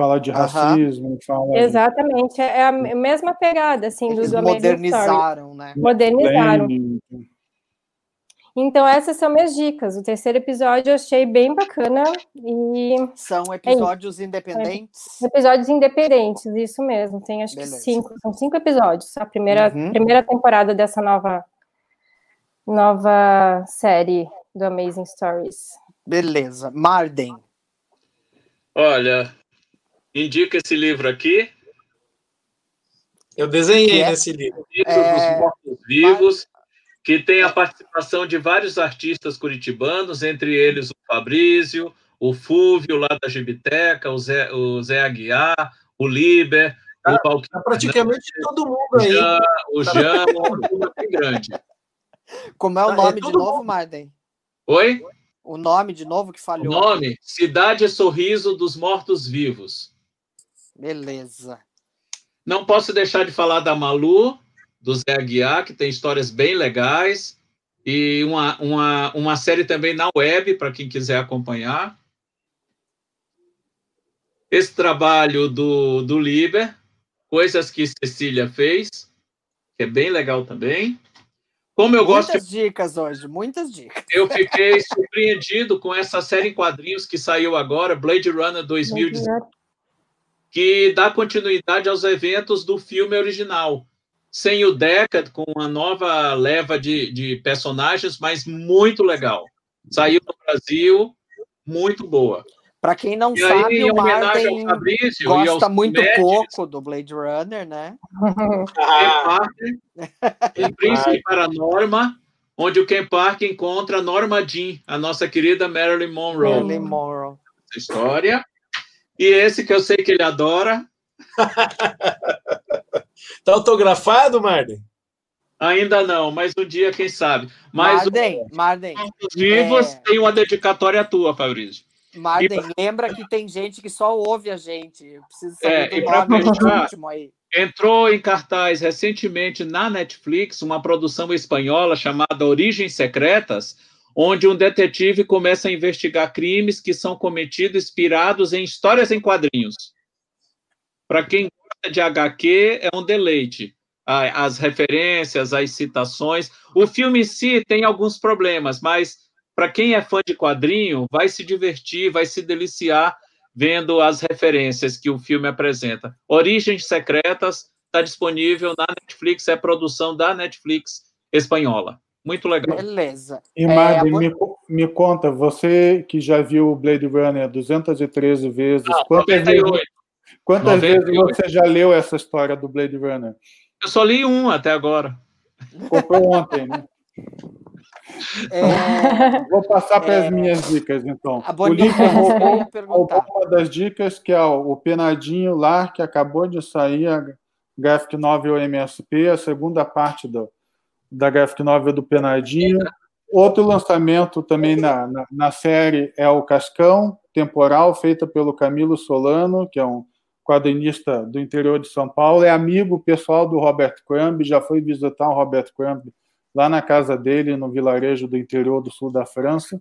Fala de racismo, fala Exatamente, de... é a mesma pegada, assim, Eles do modernizaram, né? Modernizaram. Então, essas são minhas dicas. O terceiro episódio eu achei bem bacana e... São episódios é independentes? Episódios independentes, isso mesmo. Tem acho Beleza. que cinco, são cinco episódios. A primeira, uhum. primeira temporada dessa nova, nova série do Amazing Stories. Beleza. Marden. Olha, indica esse livro aqui. Eu desenhei é, nesse livro. Livro é... dos Mortos Vivos, que tem a participação de vários artistas curitibanos, entre eles o Fabrício, o Fúvio, lá da Gibiteca, o Zé, o Zé Aguiar, o Liber, tá, o Paulo... Tá praticamente todo mundo aí. O Jean, o Jean, bem grande. Como é o tá, nome é de novo, mundo. Marden? Oi? O nome de novo que falhou. O nome? Cidade Sorriso dos Mortos Vivos. Beleza. Não posso deixar de falar da Malu, do Zé Aguiar, que tem histórias bem legais. E uma, uma, uma série também na web, para quem quiser acompanhar. Esse trabalho do, do Liber, Coisas que Cecília fez, que é bem legal também. Como eu muitas gosto. Muitas dicas hoje, muitas dicas. Eu fiquei *laughs* surpreendido com essa série em quadrinhos que saiu agora, Blade Runner 2019 que dá continuidade aos eventos do filme original. Sem o Deckard, com uma nova leva de, de personagens, mas muito legal. Saiu no Brasil, muito boa. Para quem não e sabe, aí, o Martin Fabrício gosta muito pouco do Blade Runner, né? Ah. em Príncipe para Norma, onde o Ken Park encontra Norma Jean, a nossa querida Marilyn Monroe. Marilyn Monroe. Essa história. E esse que eu sei que ele adora. *laughs* tá autografado, Marden? Ainda não, mas um dia, quem sabe. Mas Marden, o... Marden. Vivos é... tem uma dedicatória tua, Fabrício. Marden, e... lembra que tem gente que só ouve a gente. Eu preciso saber é, do nome fechar, último aí. Entrou em cartaz recentemente na Netflix uma produção espanhola chamada Origens Secretas, onde um detetive começa a investigar crimes que são cometidos inspirados em histórias em quadrinhos. Para quem gosta de HQ, é um deleite. As referências, as citações. O filme em si tem alguns problemas, mas para quem é fã de quadrinho, vai se divertir, vai se deliciar vendo as referências que o filme apresenta. Origens Secretas está disponível na Netflix, é produção da Netflix espanhola. Muito legal. Beleza. E, Mari, é, me, me conta, você que já viu o Blade Runner 213 vezes, ah, quantas, vezes, quantas vezes você já leu essa história do Blade Runner? Eu só li um até agora. Comprou ontem, né? *laughs* É... Vou passar para as é... minhas dicas, então. A o Lívia roubou, roubou uma das dicas, que é o Penadinho lá, que acabou de sair, a Graphic Novel MSP, a segunda parte do, da Graphic Novel do Penadinho. Outro lançamento também na, na, na, série é o Cascão, temporal, feita pelo Camilo Solano, que é um quadrinista do interior de São Paulo, é amigo pessoal do Robert Crumb, já foi visitar o Robert Crumb lá na casa dele, no vilarejo do interior do sul da França.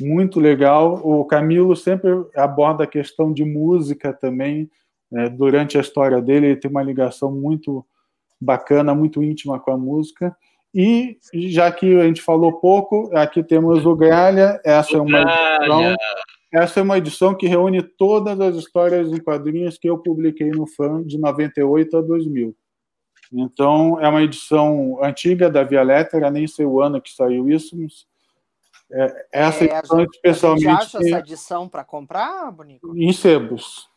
Muito legal. O Camilo sempre aborda a questão de música também. Né? Durante a história dele, ele tem uma ligação muito bacana, muito íntima com a música. E já que a gente falou pouco, aqui temos o Gralha. Essa é uma edição, essa é uma edição que reúne todas as histórias em quadrinhos que eu publiquei no Fã de 98 a 2000. Então, é uma edição antiga da Via Lettera, nem sei o ano que saiu isso, mas é, essa é, edição, gente, especialmente. Você acha essa edição para comprar, Bonico? Em sebos.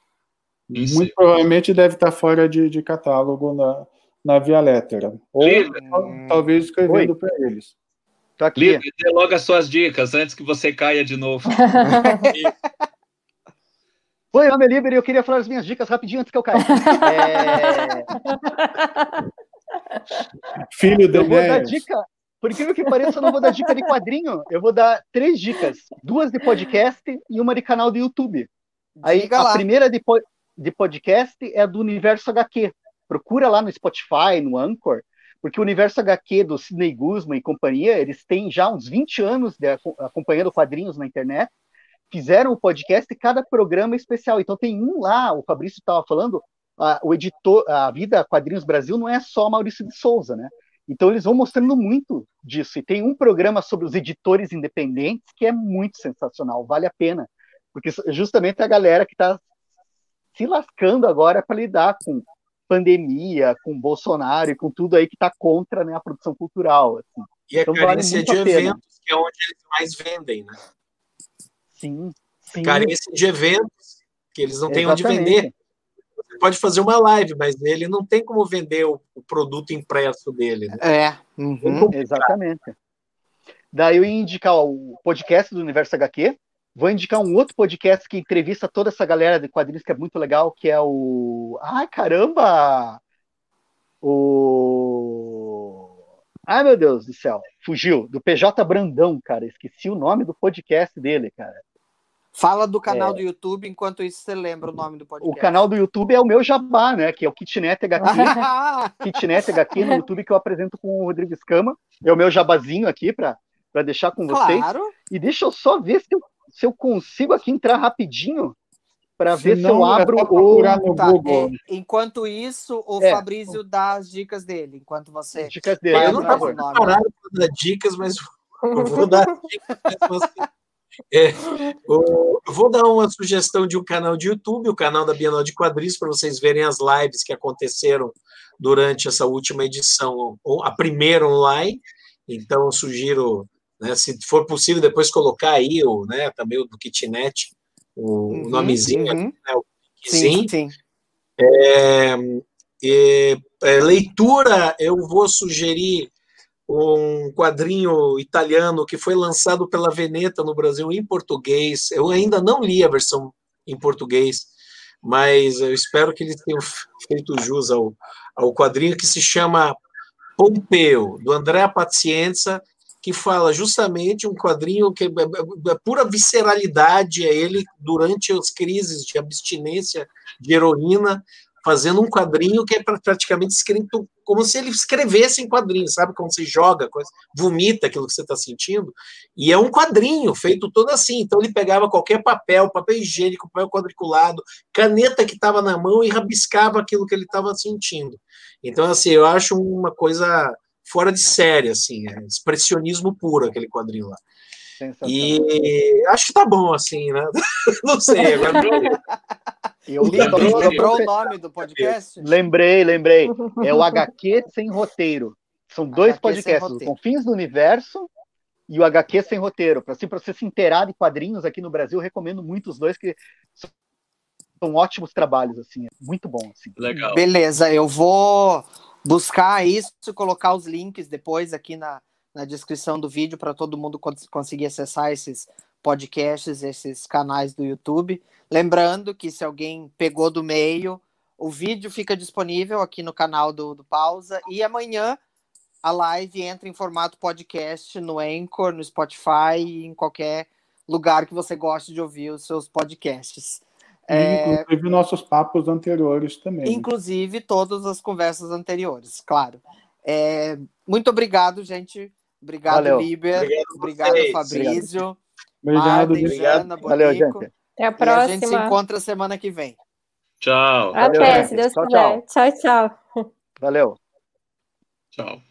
Muito provavelmente deve estar fora de, de catálogo na, na Via Lettera. Ou hum... talvez escrevendo para eles. Tô aqui. Lívia, dê logo as suas dicas antes que você caia de novo. *laughs* Oi, Homem Livre, eu queria falar as minhas dicas rapidinho antes que eu caia. É... Filho do Eu vou dar dica, por incrível que pareça, eu não vou dar dica de quadrinho, eu vou dar três dicas, duas de podcast e uma de canal do YouTube. Aí Diga a lá. primeira de, po de podcast é a do Universo HQ. Procura lá no Spotify, no Anchor, porque o Universo HQ do Sidney Guzman e companhia, eles têm já uns 20 anos de, acompanhando quadrinhos na internet fizeram o podcast e cada programa é especial. Então tem um lá, o Fabrício estava falando, a, o editor, a Vida Quadrinhos Brasil não é só Maurício de Souza, né? Então eles vão mostrando muito disso. E tem um programa sobre os editores independentes que é muito sensacional, vale a pena. Porque justamente a galera que está se lascando agora para lidar com pandemia, com Bolsonaro e com tudo aí que está contra né, a produção cultural. Assim. E a então, carência vale de eventos, que é onde eles mais vendem, né? Sim. sim. Carência de eventos, que eles não têm onde vender. Você pode fazer uma live, mas ele não tem como vender o, o produto impresso dele. Né? É, uhum. exatamente. Daí eu ia indicar o podcast do Universo HQ. Vou indicar um outro podcast que entrevista toda essa galera de quadrinhos que é muito legal, que é o. Ai, caramba! O. Ai, meu Deus do céu, fugiu. Do PJ Brandão, cara. Esqueci o nome do podcast dele, cara. Fala do canal é... do YouTube, enquanto isso você lembra o nome do podcast. O canal do YouTube é o meu jabá, né? Que é o Kitnet HQ. *laughs* Kitnet HQ no YouTube que eu apresento com o Rodrigo Escama. É o meu jabazinho aqui para deixar com vocês. Claro. E deixa eu só ver se eu, se eu consigo aqui entrar rapidinho para ver se eu é abro é o. Tá, é, enquanto isso, o é. Fabrício dá as dicas dele. Enquanto você. Dicas dele. Eu não estava preparado para dar dicas, mas eu vou dar dicas. É, eu vou dar uma sugestão de um canal de YouTube, o canal da Bienal de Quadris, para vocês verem as lives que aconteceram durante essa última edição, a primeira online. Então, sugiro, né, se for possível, depois colocar aí o, né, também o do Kitnet, o uhum, nomezinho, uhum. né, o sim, sim. É, é, leitura, eu vou sugerir um quadrinho italiano que foi lançado pela Veneta no Brasil em português. Eu ainda não li a versão em português, mas eu espero que eles tenham feito jus ao, ao quadrinho que se chama Pompeu, do André Pazienza, que fala justamente um quadrinho que é, é, é pura visceralidade, é ele durante as crises de abstinência de heroína, fazendo um quadrinho que é praticamente escrito como se ele escrevesse em quadrinhos, sabe? Como se joga, vomita aquilo que você está sentindo. E é um quadrinho feito todo assim. Então ele pegava qualquer papel, papel higiênico, papel quadriculado, caneta que estava na mão e rabiscava aquilo que ele estava sentindo. Então, assim, eu acho uma coisa fora de série, assim, é expressionismo puro aquele quadrinho lá. E acho que tá bom assim, né? *laughs* Não sei, agora eu lembrou, lembrou o nome do podcast? Lembrei, lembrei. É o HQ Sem Roteiro. São dois HQ podcasts, o Confins do Universo e o HQ Sem Roteiro. Para assim, você se inteirar de quadrinhos aqui no Brasil, eu recomendo muito os dois, que são ótimos trabalhos, assim, é muito bom. Assim. Legal. Beleza, eu vou buscar isso, colocar os links depois aqui na, na descrição do vídeo para todo mundo conseguir acessar esses podcasts, esses canais do YouTube. Lembrando que se alguém pegou do meio, o vídeo fica disponível aqui no canal do, do Pausa e amanhã a live entra em formato podcast no Anchor, no Spotify e em qualquer lugar que você goste de ouvir os seus podcasts. É... Inclusive nossos papos anteriores também. Inclusive todas as conversas anteriores, claro. É... Muito obrigado, gente. Obrigado, Valeu. Liber. Obrigado, obrigado Fabrício. Obrigado, obrigado. Valeu, gente. Até a próxima. E a gente se encontra semana que vem. Tchau. Até, Valeu, se Deus quiser. Tchau, tchau. Valeu. Tchau.